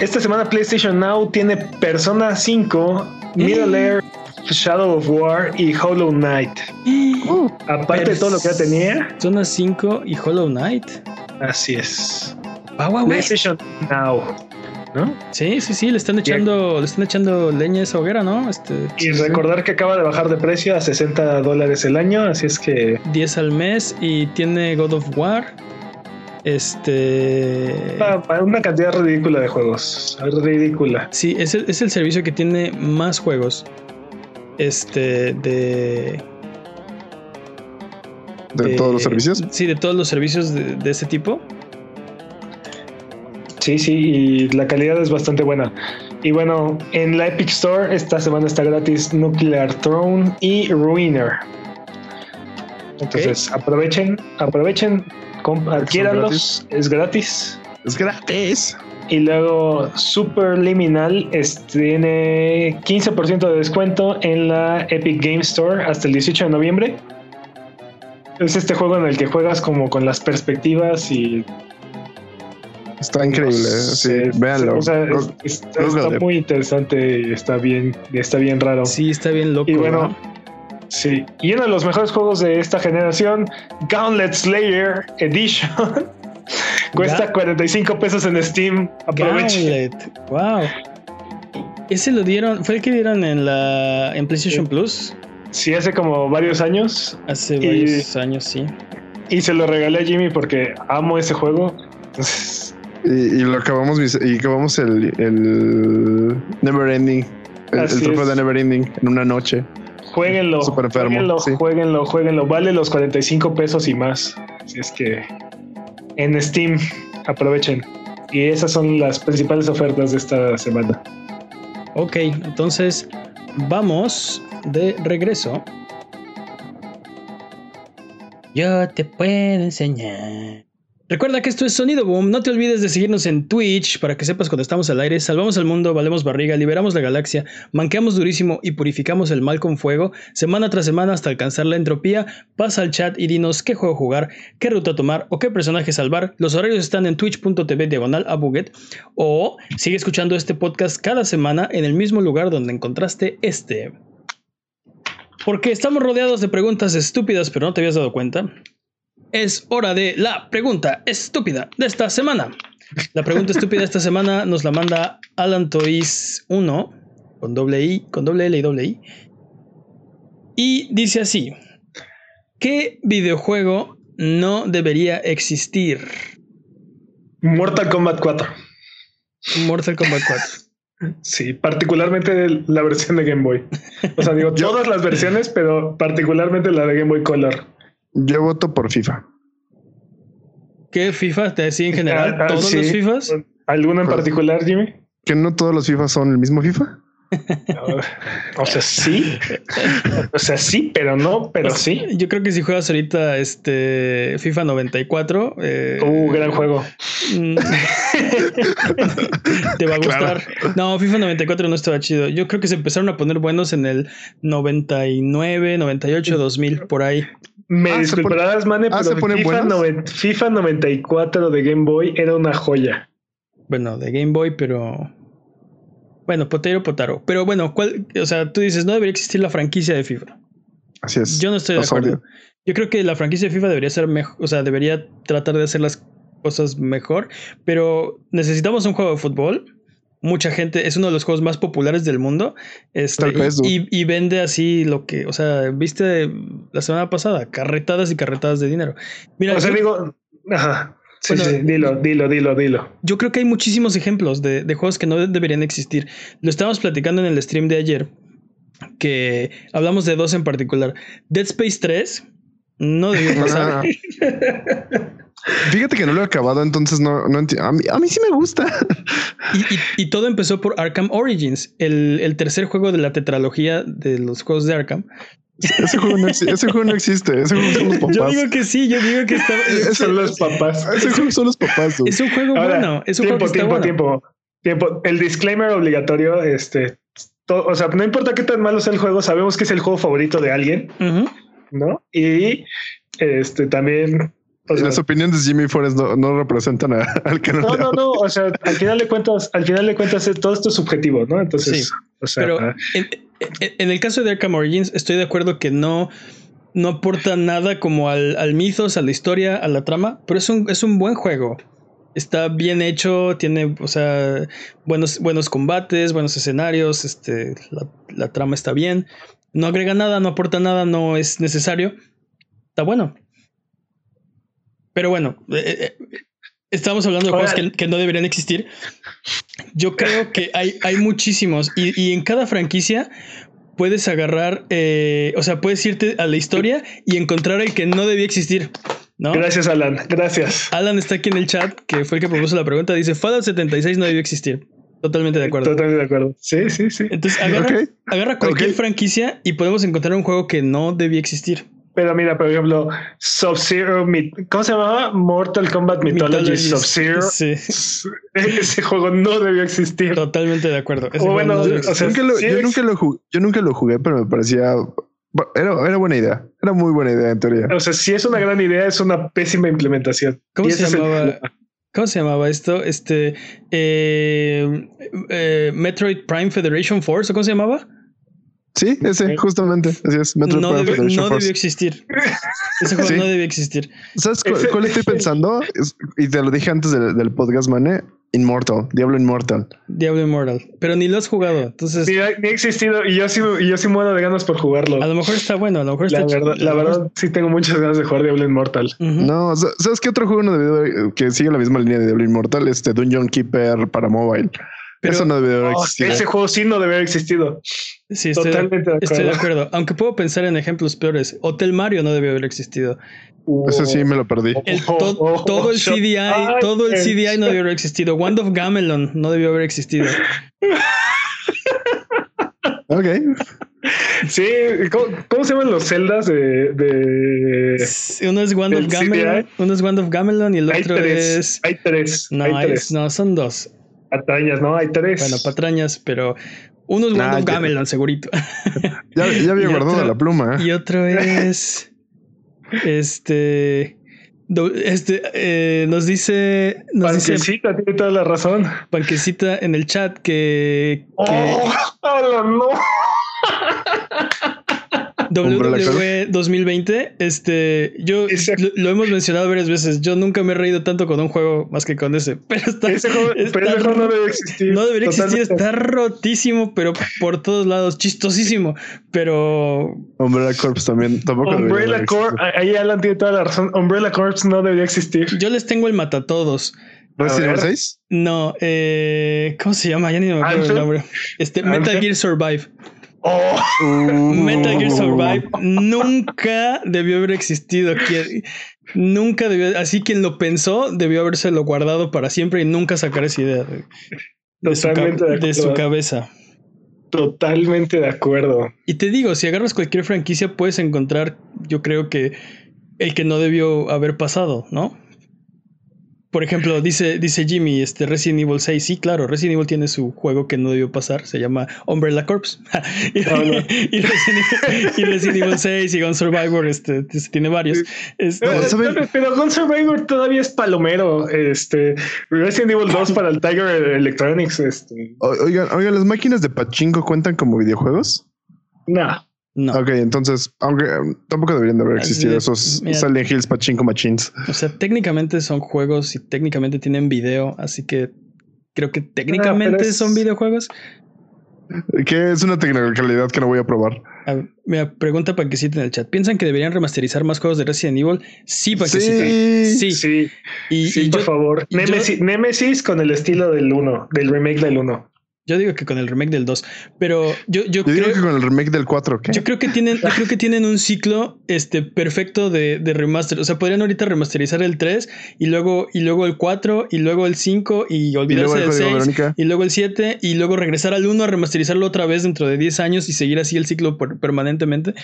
esta semana PlayStation Now tiene Persona 5, Middle Air, Shadow of War y Hollow Knight. Aparte de todo lo que ya tenía, Zona 5 y Hollow Knight. así es. Wow, wow, wow. PlayStation Now, ¿no? Sí, sí, sí, le están echando, le están echando leña a esa hoguera, ¿no? Este, Y recordar que acaba de bajar de precio a 60 dólares el año, así es que 10 al mes y tiene God of War. Este. pa- pa- una cantidad ridícula de juegos. Ridícula. Sí, es el, es el servicio que tiene más juegos. Este, de. De todos los servicios. Sí, de todos los servicios de, de ese tipo. Sí, sí, y la calidad es bastante buena. Y bueno, en la Epic Store esta semana está gratis Nuclear Throne y Ruiner. Entonces aprovechen, aprovechen, com- adquiéranlos, es gratis. Es gratis. Y luego Superliminal es- tiene 15% de descuento en la Epic Game Store hasta el 18 de noviembre. Es este juego en el que juegas como con las perspectivas y Está increíble. Sí, Sí, véanlo. o sea, Go- es- está, muy interesante y está bien, está bien raro. Sí, está bien loco. y bueno, ¿no? sí. Y uno de los mejores juegos de esta generación, Gauntlet Slayer Edition, cuesta Ga- 45 pesos en Steam. Aprovechen. Gauntlet. Wow. Ese lo dieron, fue el que dieron en la en PlayStation Sí. Plus Sí, hace como varios años hace Y- varios años, sí. y se lo regalé a Jimmy porque amo ese juego. Entonces, Y, y lo acabamos y acabamos el, el Never Ending. El, el es. de Never Ending en una noche. jueguenlo, enfermo, jueguenlo, sí. jueguenlo, jueguenlo. Vale los 45 pesos y más. Así es que en Steam aprovechen. Y esas son las principales ofertas de esta semana. Ok, entonces vamos de regreso. Yo te puedo enseñar. Recuerda que esto es Sonido Boom. No te olvides de seguirnos en Twitch para que sepas cuando estamos al aire. Salvamos al mundo, valemos barriga, liberamos la galaxia, manqueamos durísimo y purificamos el mal con fuego. Semana tras semana hasta alcanzar la entropía. Pasa al chat y dinos qué juego jugar, qué ruta tomar o qué personaje salvar. Los horarios están en twitch.tv diagonal a Buget. O sigue escuchando este podcast cada semana en el mismo lugar donde encontraste este. Porque estamos rodeados de preguntas estúpidas, pero no te habías dado cuenta. Es hora de la pregunta estúpida de esta semana. La pregunta estúpida de esta semana nos la manda Alan Toys 1 con doble I, con doble L y doble I. Y dice así: ¿Qué videojuego no debería existir? Mortal Kombat 4. Mortal Kombat 4. Sí, particularmente la versión de Game Boy. O sea, digo, todas las versiones, pero particularmente la de Game Boy Color. Yo voto por FIFA. ¿Qué FIFA te decía en general? Ah, ah, ¿Todos sí. los FIFAs? ¿Alguno en particular, Jimmy? ¿Que no todos los FIFA son el mismo FIFA? O sea, sí. O sea, sí, pero no, pero sí. Yo creo que si juegas ahorita este FIFA 94, eh, Uh, gran juego. mm, te va a Claro. gustar. No, FIFA 94 no estaba chido. Yo creo que se empezaron a poner buenos en el 99, 98, 2000, por ahí. Me Ah, disculparás, Mane, ah, ¿se pero ponen FIFA, noven- FIFA 94 de Game Boy era una joya. Bueno, de Game Boy, pero. Bueno, potero, potaro. Pero bueno, ¿cuál? O sea, tú dices, no debería existir la franquicia de FIFA. Así es. Yo no estoy de Los acuerdo. Yo creo que la franquicia de FIFA debería ser mejor, o sea, debería tratar de hacer las cosas mejor, pero necesitamos un juego de fútbol. Mucha gente, es uno de los juegos más populares del mundo. Este, Tal vez, y, vende así lo que, o sea, viste la semana pasada, carretadas y carretadas de dinero. Mira, o sea, yo, digo, ajá. Sí, Bueno, sí, dilo, dilo, dilo, dilo. yo creo que hay muchísimos ejemplos de, de juegos que no deberían existir. Lo estábamos platicando en el stream de ayer, que hablamos de dos en particular. Dead Space 3 no debió pasar. Ah. Fíjate que no lo he acabado, entonces no, no entiendo. A mí, a mí sí me gusta. Y, y- y todo empezó por Arkham Origins, el, el tercer juego de la tetralogía de los juegos de Arkham. Ese juego, no, ese juego no existe. Ese juego son los papás. Yo digo que sí, yo digo que está. Son los papás. ese juego son los papás. dude. Es un juego Ahora, bueno. Es un tiempo, juego que está tiempo, bueno. tiempo, tiempo. El disclaimer obligatorio, este, to- o sea, no importa qué tan malo sea el juego, sabemos que es el juego favorito de alguien. ¿no? Y este también, o sea, Las opiniones de Jimmy Forrest no, no representan a- al que no, no, no, no, o sea, al final de cuentas, al final de cuentas, eh, todo esto es subjetivo, ¿no? Entonces, Sí, o sea, Pero en, en- en el caso de Arkham Origins, estoy de acuerdo que no, no aporta nada como al, al mythos, a la historia, a la trama, pero es un, es un buen juego. Está bien hecho, tiene, o sea, buenos, buenos combates, buenos escenarios, este, la, la trama está bien. No agrega nada, no aporta nada, no es necesario. Está bueno. Pero bueno, eh, eh, estamos hablando de juegos que, que no deberían existir. Yo creo que hay, hay muchísimos y, y en cada franquicia puedes agarrar, eh, o sea, puedes irte a la historia y encontrar el que no debía existir, ¿no? gracias, Alan, gracias. Alan está aquí en el chat, que fue el que propuso la pregunta, dice, Fallout 76 no debió existir. Totalmente de acuerdo. Totalmente de acuerdo. Sí, sí, sí. Entonces, agarra, agarra cualquier franquicia y podemos encontrar un juego que no debía existir. Pero mira, por ejemplo, Sub-Zero, ¿cómo se llamaba? Mortal Kombat Mythology Mythology, Sub-Zero. Sí, Ese juego no debió existir. totalmente de acuerdo. Ese O juego bueno, no debía o sea, existir. Nunca lo- sí yo, nunca lo jugué, yo nunca lo jugué, pero me parecía. Era, era buena idea. Era muy buena idea en teoría. O sea, si es una gran idea, es una pésima implementación. ¿Cómo se el llamaba? problema. ¿Cómo se llamaba esto? Este eh, eh, Metroid Prime Federation Force, ¿o cómo se llamaba? Sí, ese, justamente. Así es. Metroid no Prime debió, no debió existir. Ese juego Sí. no debió existir. ¿Sabes cu- Ese- cuál estoy pensando? Es- y te lo dije antes del, del podcast, Mane. Immortal, Diablo Immortal. Diablo Immortal. Pero ni lo has jugado. Entonces, Ni, ha- ni ha existido y yo sí, y yo sí muero de ganas por jugarlo. a lo mejor está bueno. A lo mejor La está verdad, la a lo mejor- verdad, sí tengo muchas ganas de jugar Diablo Immortal. Ujú. No, sa- ¿sabes qué otro juego no debió que sigue la misma línea de Diablo Immortal? Este Dungeon Keeper para mobile. Pero- Eso no debió haber Oh, existido. ese juego sí no debe haber existido. Sí, estoy, de- Totalmente de estoy de acuerdo. Aunque puedo pensar en ejemplos peores. Hotel Mario no debió haber existido. Ese sí me lo perdí. El- Oh, to- oh, todo el. CDI, Ay, todo el CDI no debió haber existido. Wand of Gamelon no debió haber existido. Ok. Sí, ¿cómo, cómo se llaman los celdas de, de... Uno es Wand of ¿El Gamelon, CDI? uno es Wand of Gamelon y el Hay otro tres, es. hay tres, No, hay hay- tres. no, son dos. Patrañas, ¿no? Hay tres. Bueno, patrañas, pero uno es Ah, ya. Gamelon, segurito. Ya, ya había guardado otro- la pluma. Y otro es. Este. Este eh, nos dice. Nos dice Panquecita, tiene toda la razón. Panquecita en el chat que. que ¡Oh! ¡Hala, no! WWE 2020, este, yo lo, lo hemos mencionado varias veces. Yo nunca me he reído tanto con un juego más que con ese. Pero está, Ese juego, está pero ese juego no debe existir. no debería existir. Está rotísimo, pero por todos lados, chistosísimo. Pero Umbrella Corps también. Tampoco debería Umbrella Corps, ahí Alan tiene toda la razón. Umbrella Corps no debería existir. yo les tengo el matatodos. ¿Resident Evil ver. 6? No, eh, ¿cómo se llama? Ya ni me acuerdo el nombre. Este, Metal. Gear Survive. ¡Oh! Metal Gear. Survive nunca debió haber existido. Quien- nunca debió, así quien lo pensó debió habérselo guardado para siempre y nunca sacar esa idea de, de su, de de cabeza. Totalmente de acuerdo. Y te digo, si agarras cualquier franquicia puedes encontrar, yo creo que el que no debió haber pasado, ¿no? Por ejemplo, dice, dice Jimmy, este Resident Evil 6, sí, claro, Resident Evil tiene su juego que no debió pasar, se llama Umbrella Corps. y, No, no. y Resident, Evil- y Resident Evil 6 y Gun Survivor, este, este, tiene varios. Este, No, Eh, ¿saben? pero- Pero Gun Survivor todavía es palomero. Este Resident Evil 2 para el Tiger Electronics. Este, O- Oigan, oigan, ¿las máquinas de pachinko cuentan como videojuegos? no. No. Ok, entonces, aunque um, tampoco deberían de haber existido Eh, esos mira. Silent Hills Pachinko Machines. O sea, técnicamente son juegos y técnicamente tienen video, así que creo que técnicamente es- son videojuegos. Que es una tecnicalidad que no voy a probar. Mira, pregunta Panquecita en el chat. ¿Piensan que deberían remasterizar más juegos de Resident Evil? Sí, Panquecita. Sí. Sí. Sí, Y, sí, y por yo, favor. yo- Nemesis, Nemesis con el estilo del 1, del remake del 1. Yo digo que con el remake del 2, pero yo, yo, Yo digo creo que con el remake del 4, ¿qué? yo creo que tienen, yo creo que tienen un ciclo este, perfecto de, de remaster. O sea, podrían ahorita remasterizar el 3 y luego, y luego el 4 y luego el 5 y Y olvidarse el del código 6 Verónica. y luego el 7 y luego regresar al 1 a remasterizarlo otra vez dentro de 10 años y seguir así el ciclo per- permanentemente.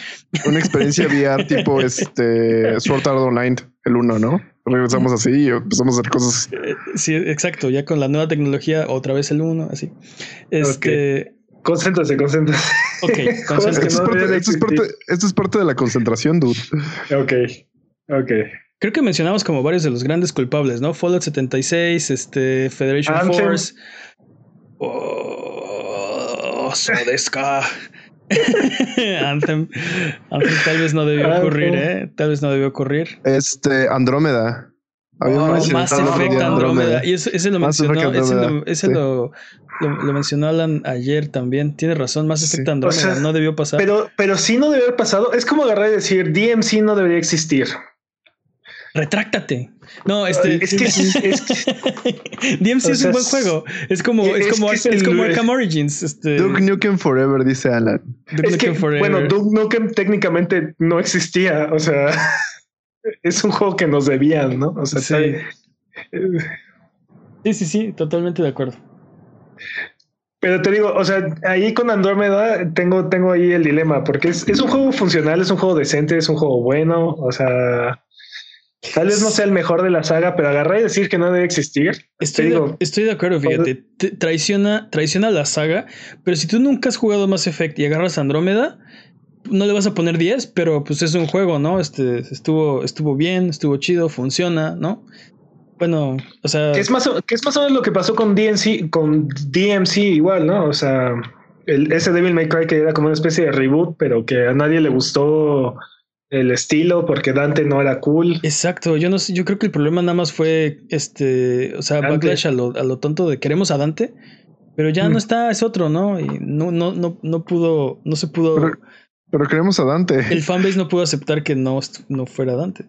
Una experiencia VR tipo este Sword Art Online, el 1, ¿no? Regresamos así y empezamos a hacer cosas. Eh, Sí, exacto, ya con la nueva tecnología otra vez el 1, así. Este, Concéntrate, concéntrate. ok, concéntrate. Esto es, no esto es parte- esto es parte de la concentración, dude. Ok, ok. Creo que mencionamos como varios de los grandes culpables, ¿no? Fallout 76, este, Federation Anthem. Force. Oh, Sodeska. Anthem. Anthem tal vez no debió ocurrir, ¿eh? Tal vez no debió ocurrir. Este, Andrómeda. Oh, Mass Effect Andrómeda. Y ese, ese lo Mass mencionó, ese, lo, ese sí. lo, lo- lo mencionó Alan ayer también. Tiene razón, Mass Effect Sí. Andrómeda O sea, no debió pasar. Pero, pero sí no debería haber pasado. Es como agarrar y decir DMC no debería existir. Retráctate. No, este. Es que es, es que- DMC o es un buen juego. Es como, es, es como, es, el- como Arkham Origins. Este, Duke Nukem Forever, dice Alan. Duke es que, Forever. bueno, Duke Nukem técnicamente no existía. O sea, es un juego que nos debían, ¿no? O sea, Sí. Sí, sí, sí, totalmente de acuerdo. Pero te digo, o sea, ahí con Andrómeda tengo, tengo ahí el dilema, porque es, es un juego funcional, es un juego decente, es un juego bueno, o sea, tal vez no sea el mejor de la saga, pero agarrar y decir que no debe existir. Estoy, de, digo, estoy de acuerdo, fíjate. Te- traiciona, traiciona la saga, pero si tú nunca has jugado Mass Effect y agarras Andrómeda, no le vas a poner 10, pero pues es un juego, ¿no? Este estuvo, estuvo bien, estuvo chido, funciona, ¿no? Bueno, o sea. que es más, o- que es más o menos lo que pasó con DMC, con DMC igual, ¿no? O sea, el, ese Devil May Cry que era como una especie de reboot, pero que a nadie le gustó el estilo porque Dante no era cool. Exacto, yo no sé, yo creo que el problema nada más fue este, o sea, Dante. backlash a lo, a lo tonto de queremos a Dante, pero ya Mm. no está, es otro, ¿no? Y no, no, no, no pudo, no se pudo, Pero- Pero queremos a Dante. el fanbase no pudo aceptar que no, no fuera Dante.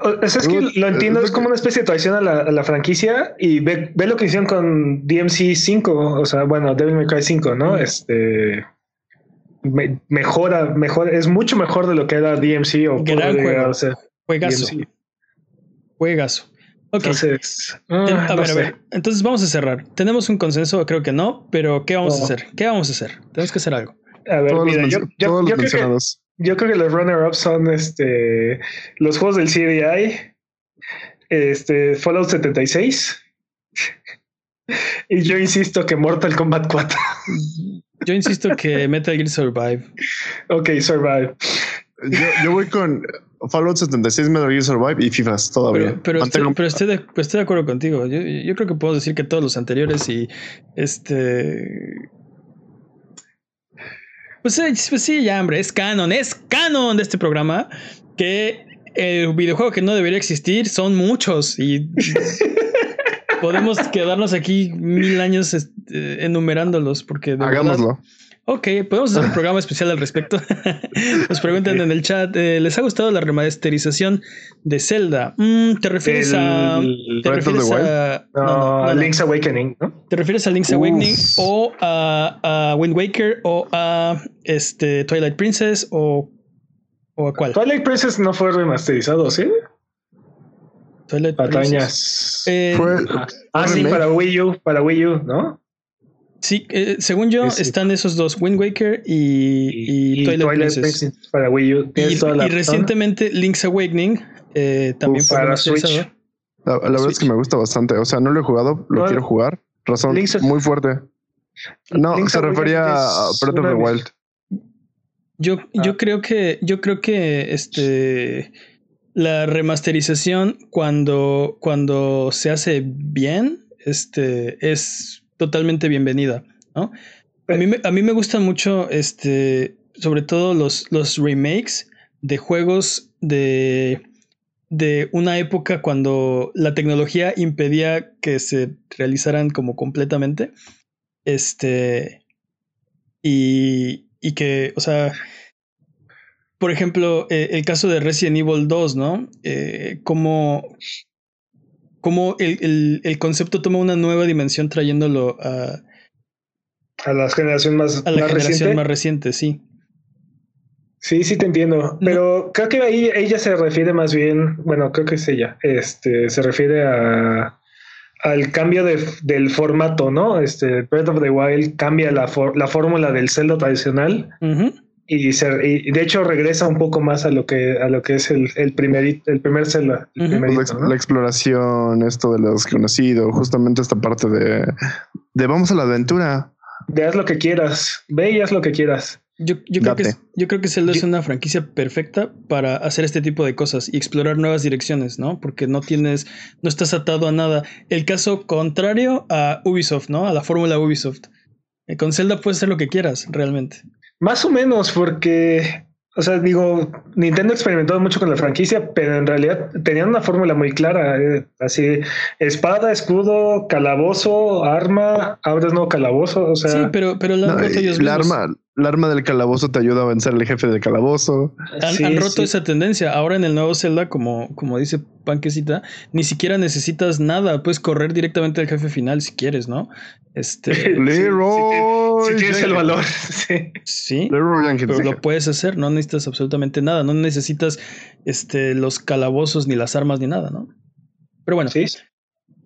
O sea, es que lo entiendo, es como una especie de traición a la, a la franquicia y ve, ve lo que hicieron con DMC 5, o sea, bueno, Devil May Cry 5, ¿no? Mm. Este me- mejora, mejor, es mucho mejor de lo que era DMC o Gran juego. a ser Juegazo, DMC. juegazo. Ok, Entonces, ah, a no ver, sé. a ver, entonces vamos a cerrar. ¿Tenemos un consenso? Creo que no, pero ¿qué vamos a hacer? ¿Qué vamos a hacer? Tenemos que hacer algo. A ver, todos mira, los, yo, yo- todos los yo creo que, mencionados. yo creo que los runner-ups son este los juegos del CDI, este Fallout 76. Y yo insisto que Mortal Kombat 4. Yo insisto que Metal Gear Survive. Ok, Survive. Yo, yo voy con Fallout 76, Metal Gear Survive y FIFAs todavía. Pero, pero, estoy, pero estoy, de, pero estoy de acuerdo contigo. Yo, yo creo que puedo decir que todos los anteriores y este. Pues, sí, pues sí, ya, hombre, es canon, es canon de este programa que el videojuego que no debería existir son muchos y podemos quedarnos aquí mil años este, enumerándolos porque de verdad- Hagámoslo. Ok, podemos hacer un programa especial al respecto. Nos preguntan en el chat, eh, ¿les ha gustado la remasterización de Zelda? Mm, ¿Te refieres a... ¿Te Breath refieres a... no, no, no, no, no. Link's Awakening, ¿no? ¿Te refieres a Link's Uf. Awakening o a, a Wind Waker o a este, Twilight Princess o, o a cuál? Twilight Princess no fue remasterizado, ¿sí? Twilight. Patañas. Eh, ah, sí, para Wii U, para Wii U, ¿no? sí, eh, según yo Sí, sí. están esos dos, Wind Waker y, y Twilight, Princess. para Wii U. Y, toda la y razón. recientemente Link's Awakening eh, también Uf, fue para. Switch. la, la verdad es que me gusta bastante. O sea, no lo he jugado, lo No, quiero jugar. Razón Link's- muy fuerte. No, Link's se refería a Breath of the Wild. Yo, yo Ah. creo que, yo creo que este la remasterización cuando, cuando se hace bien, este es totalmente bienvenida, ¿no? A mí, me, a mí me gustan mucho, este, sobre todo los, los remakes de juegos de, de una época cuando la tecnología impedía que se realizaran como completamente. Este. Y, y que, o sea, por ejemplo, eh, el caso de Resident Evil 2, ¿no? Eh, como, como el, el- el concepto toma una nueva dimensión trayéndolo a, a la generación más, A la más generación reciente. más reciente, sí. Sí, sí te entiendo. Pero creo que ahí ella se refiere más bien, bueno, creo que es ella. Este se refiere a al cambio de, del formato, ¿no? Este Breath of the Wild cambia la, for- la fórmula del Zelda tradicional Ujú. Y, se, y de hecho regresa un poco más a lo que a lo que es el, el primer Zelda. el Ujú. Pues la, exploración, esto de lo desconocido, justamente esta parte de, de vamos a la aventura. De haz lo que quieras, ve y haz lo que quieras. Yo, yo, creo que, yo creo que Zelda es una franquicia perfecta para hacer este tipo de cosas y explorar nuevas direcciones, ¿no? Porque no tienes, no estás atado a nada. El caso contrario a Ubisoft, ¿no? A la fórmula Ubisoft. Eh, Con Zelda puedes hacer lo que quieras, realmente. Más o menos, porque, o sea, digo, Nintendo experimentó mucho con la franquicia, pero en realidad tenían una fórmula muy clara, eh, así, espada, escudo, calabozo, arma, abres nuevo calabozo, o sea, sí, pero, pero la han No, roto ellos la, mismos. arma, la arma del calabozo te ayuda a vencer al jefe del calabozo. Han, sí, han roto sí. esa tendencia. Ahora en el nuevo Zelda, como, como dice Panquecita, ni siquiera necesitas nada. Puedes correr directamente al jefe final si quieres, ¿no? Este, Sí, Leroy. Si tienes el valor, sí. sí. Pero lo puedes hacer, no necesitas absolutamente nada, no necesitas este, los calabozos, ni las armas, ni nada, ¿no? Pero bueno, Sí.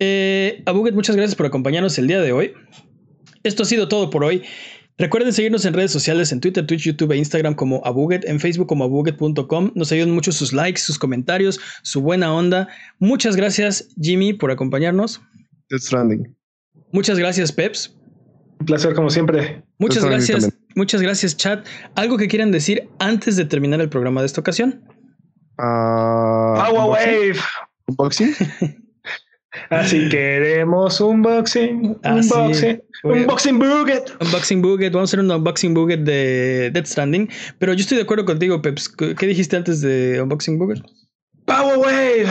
eh, Abuget, muchas gracias por acompañarnos el día de hoy. Esto ha sido todo por hoy. Recuerden seguirnos en redes sociales, en Twitter, Twitch, YouTube e Instagram como Abuget, en Facebook como abuget.com. Nos ayudan mucho sus likes, sus comentarios, su buena onda. Muchas gracias, Jimmy, por acompañarnos. Death Stranding. Muchas gracias, Peps. Un placer como siempre. Muchas gracias, muchas gracias, chat. ¿Algo que quieran decir antes de terminar el programa de esta ocasión? Ah, Power unboxing. Wave. Unboxing. Así queremos unboxing, Así unboxing, unboxing Buget. Unboxing Buget, vamos a hacer un unboxing Buget de Death Stranding. Pero yo estoy de acuerdo contigo, Peps. ¿Qué qué dijiste antes de Unboxing Buget? Power Wave.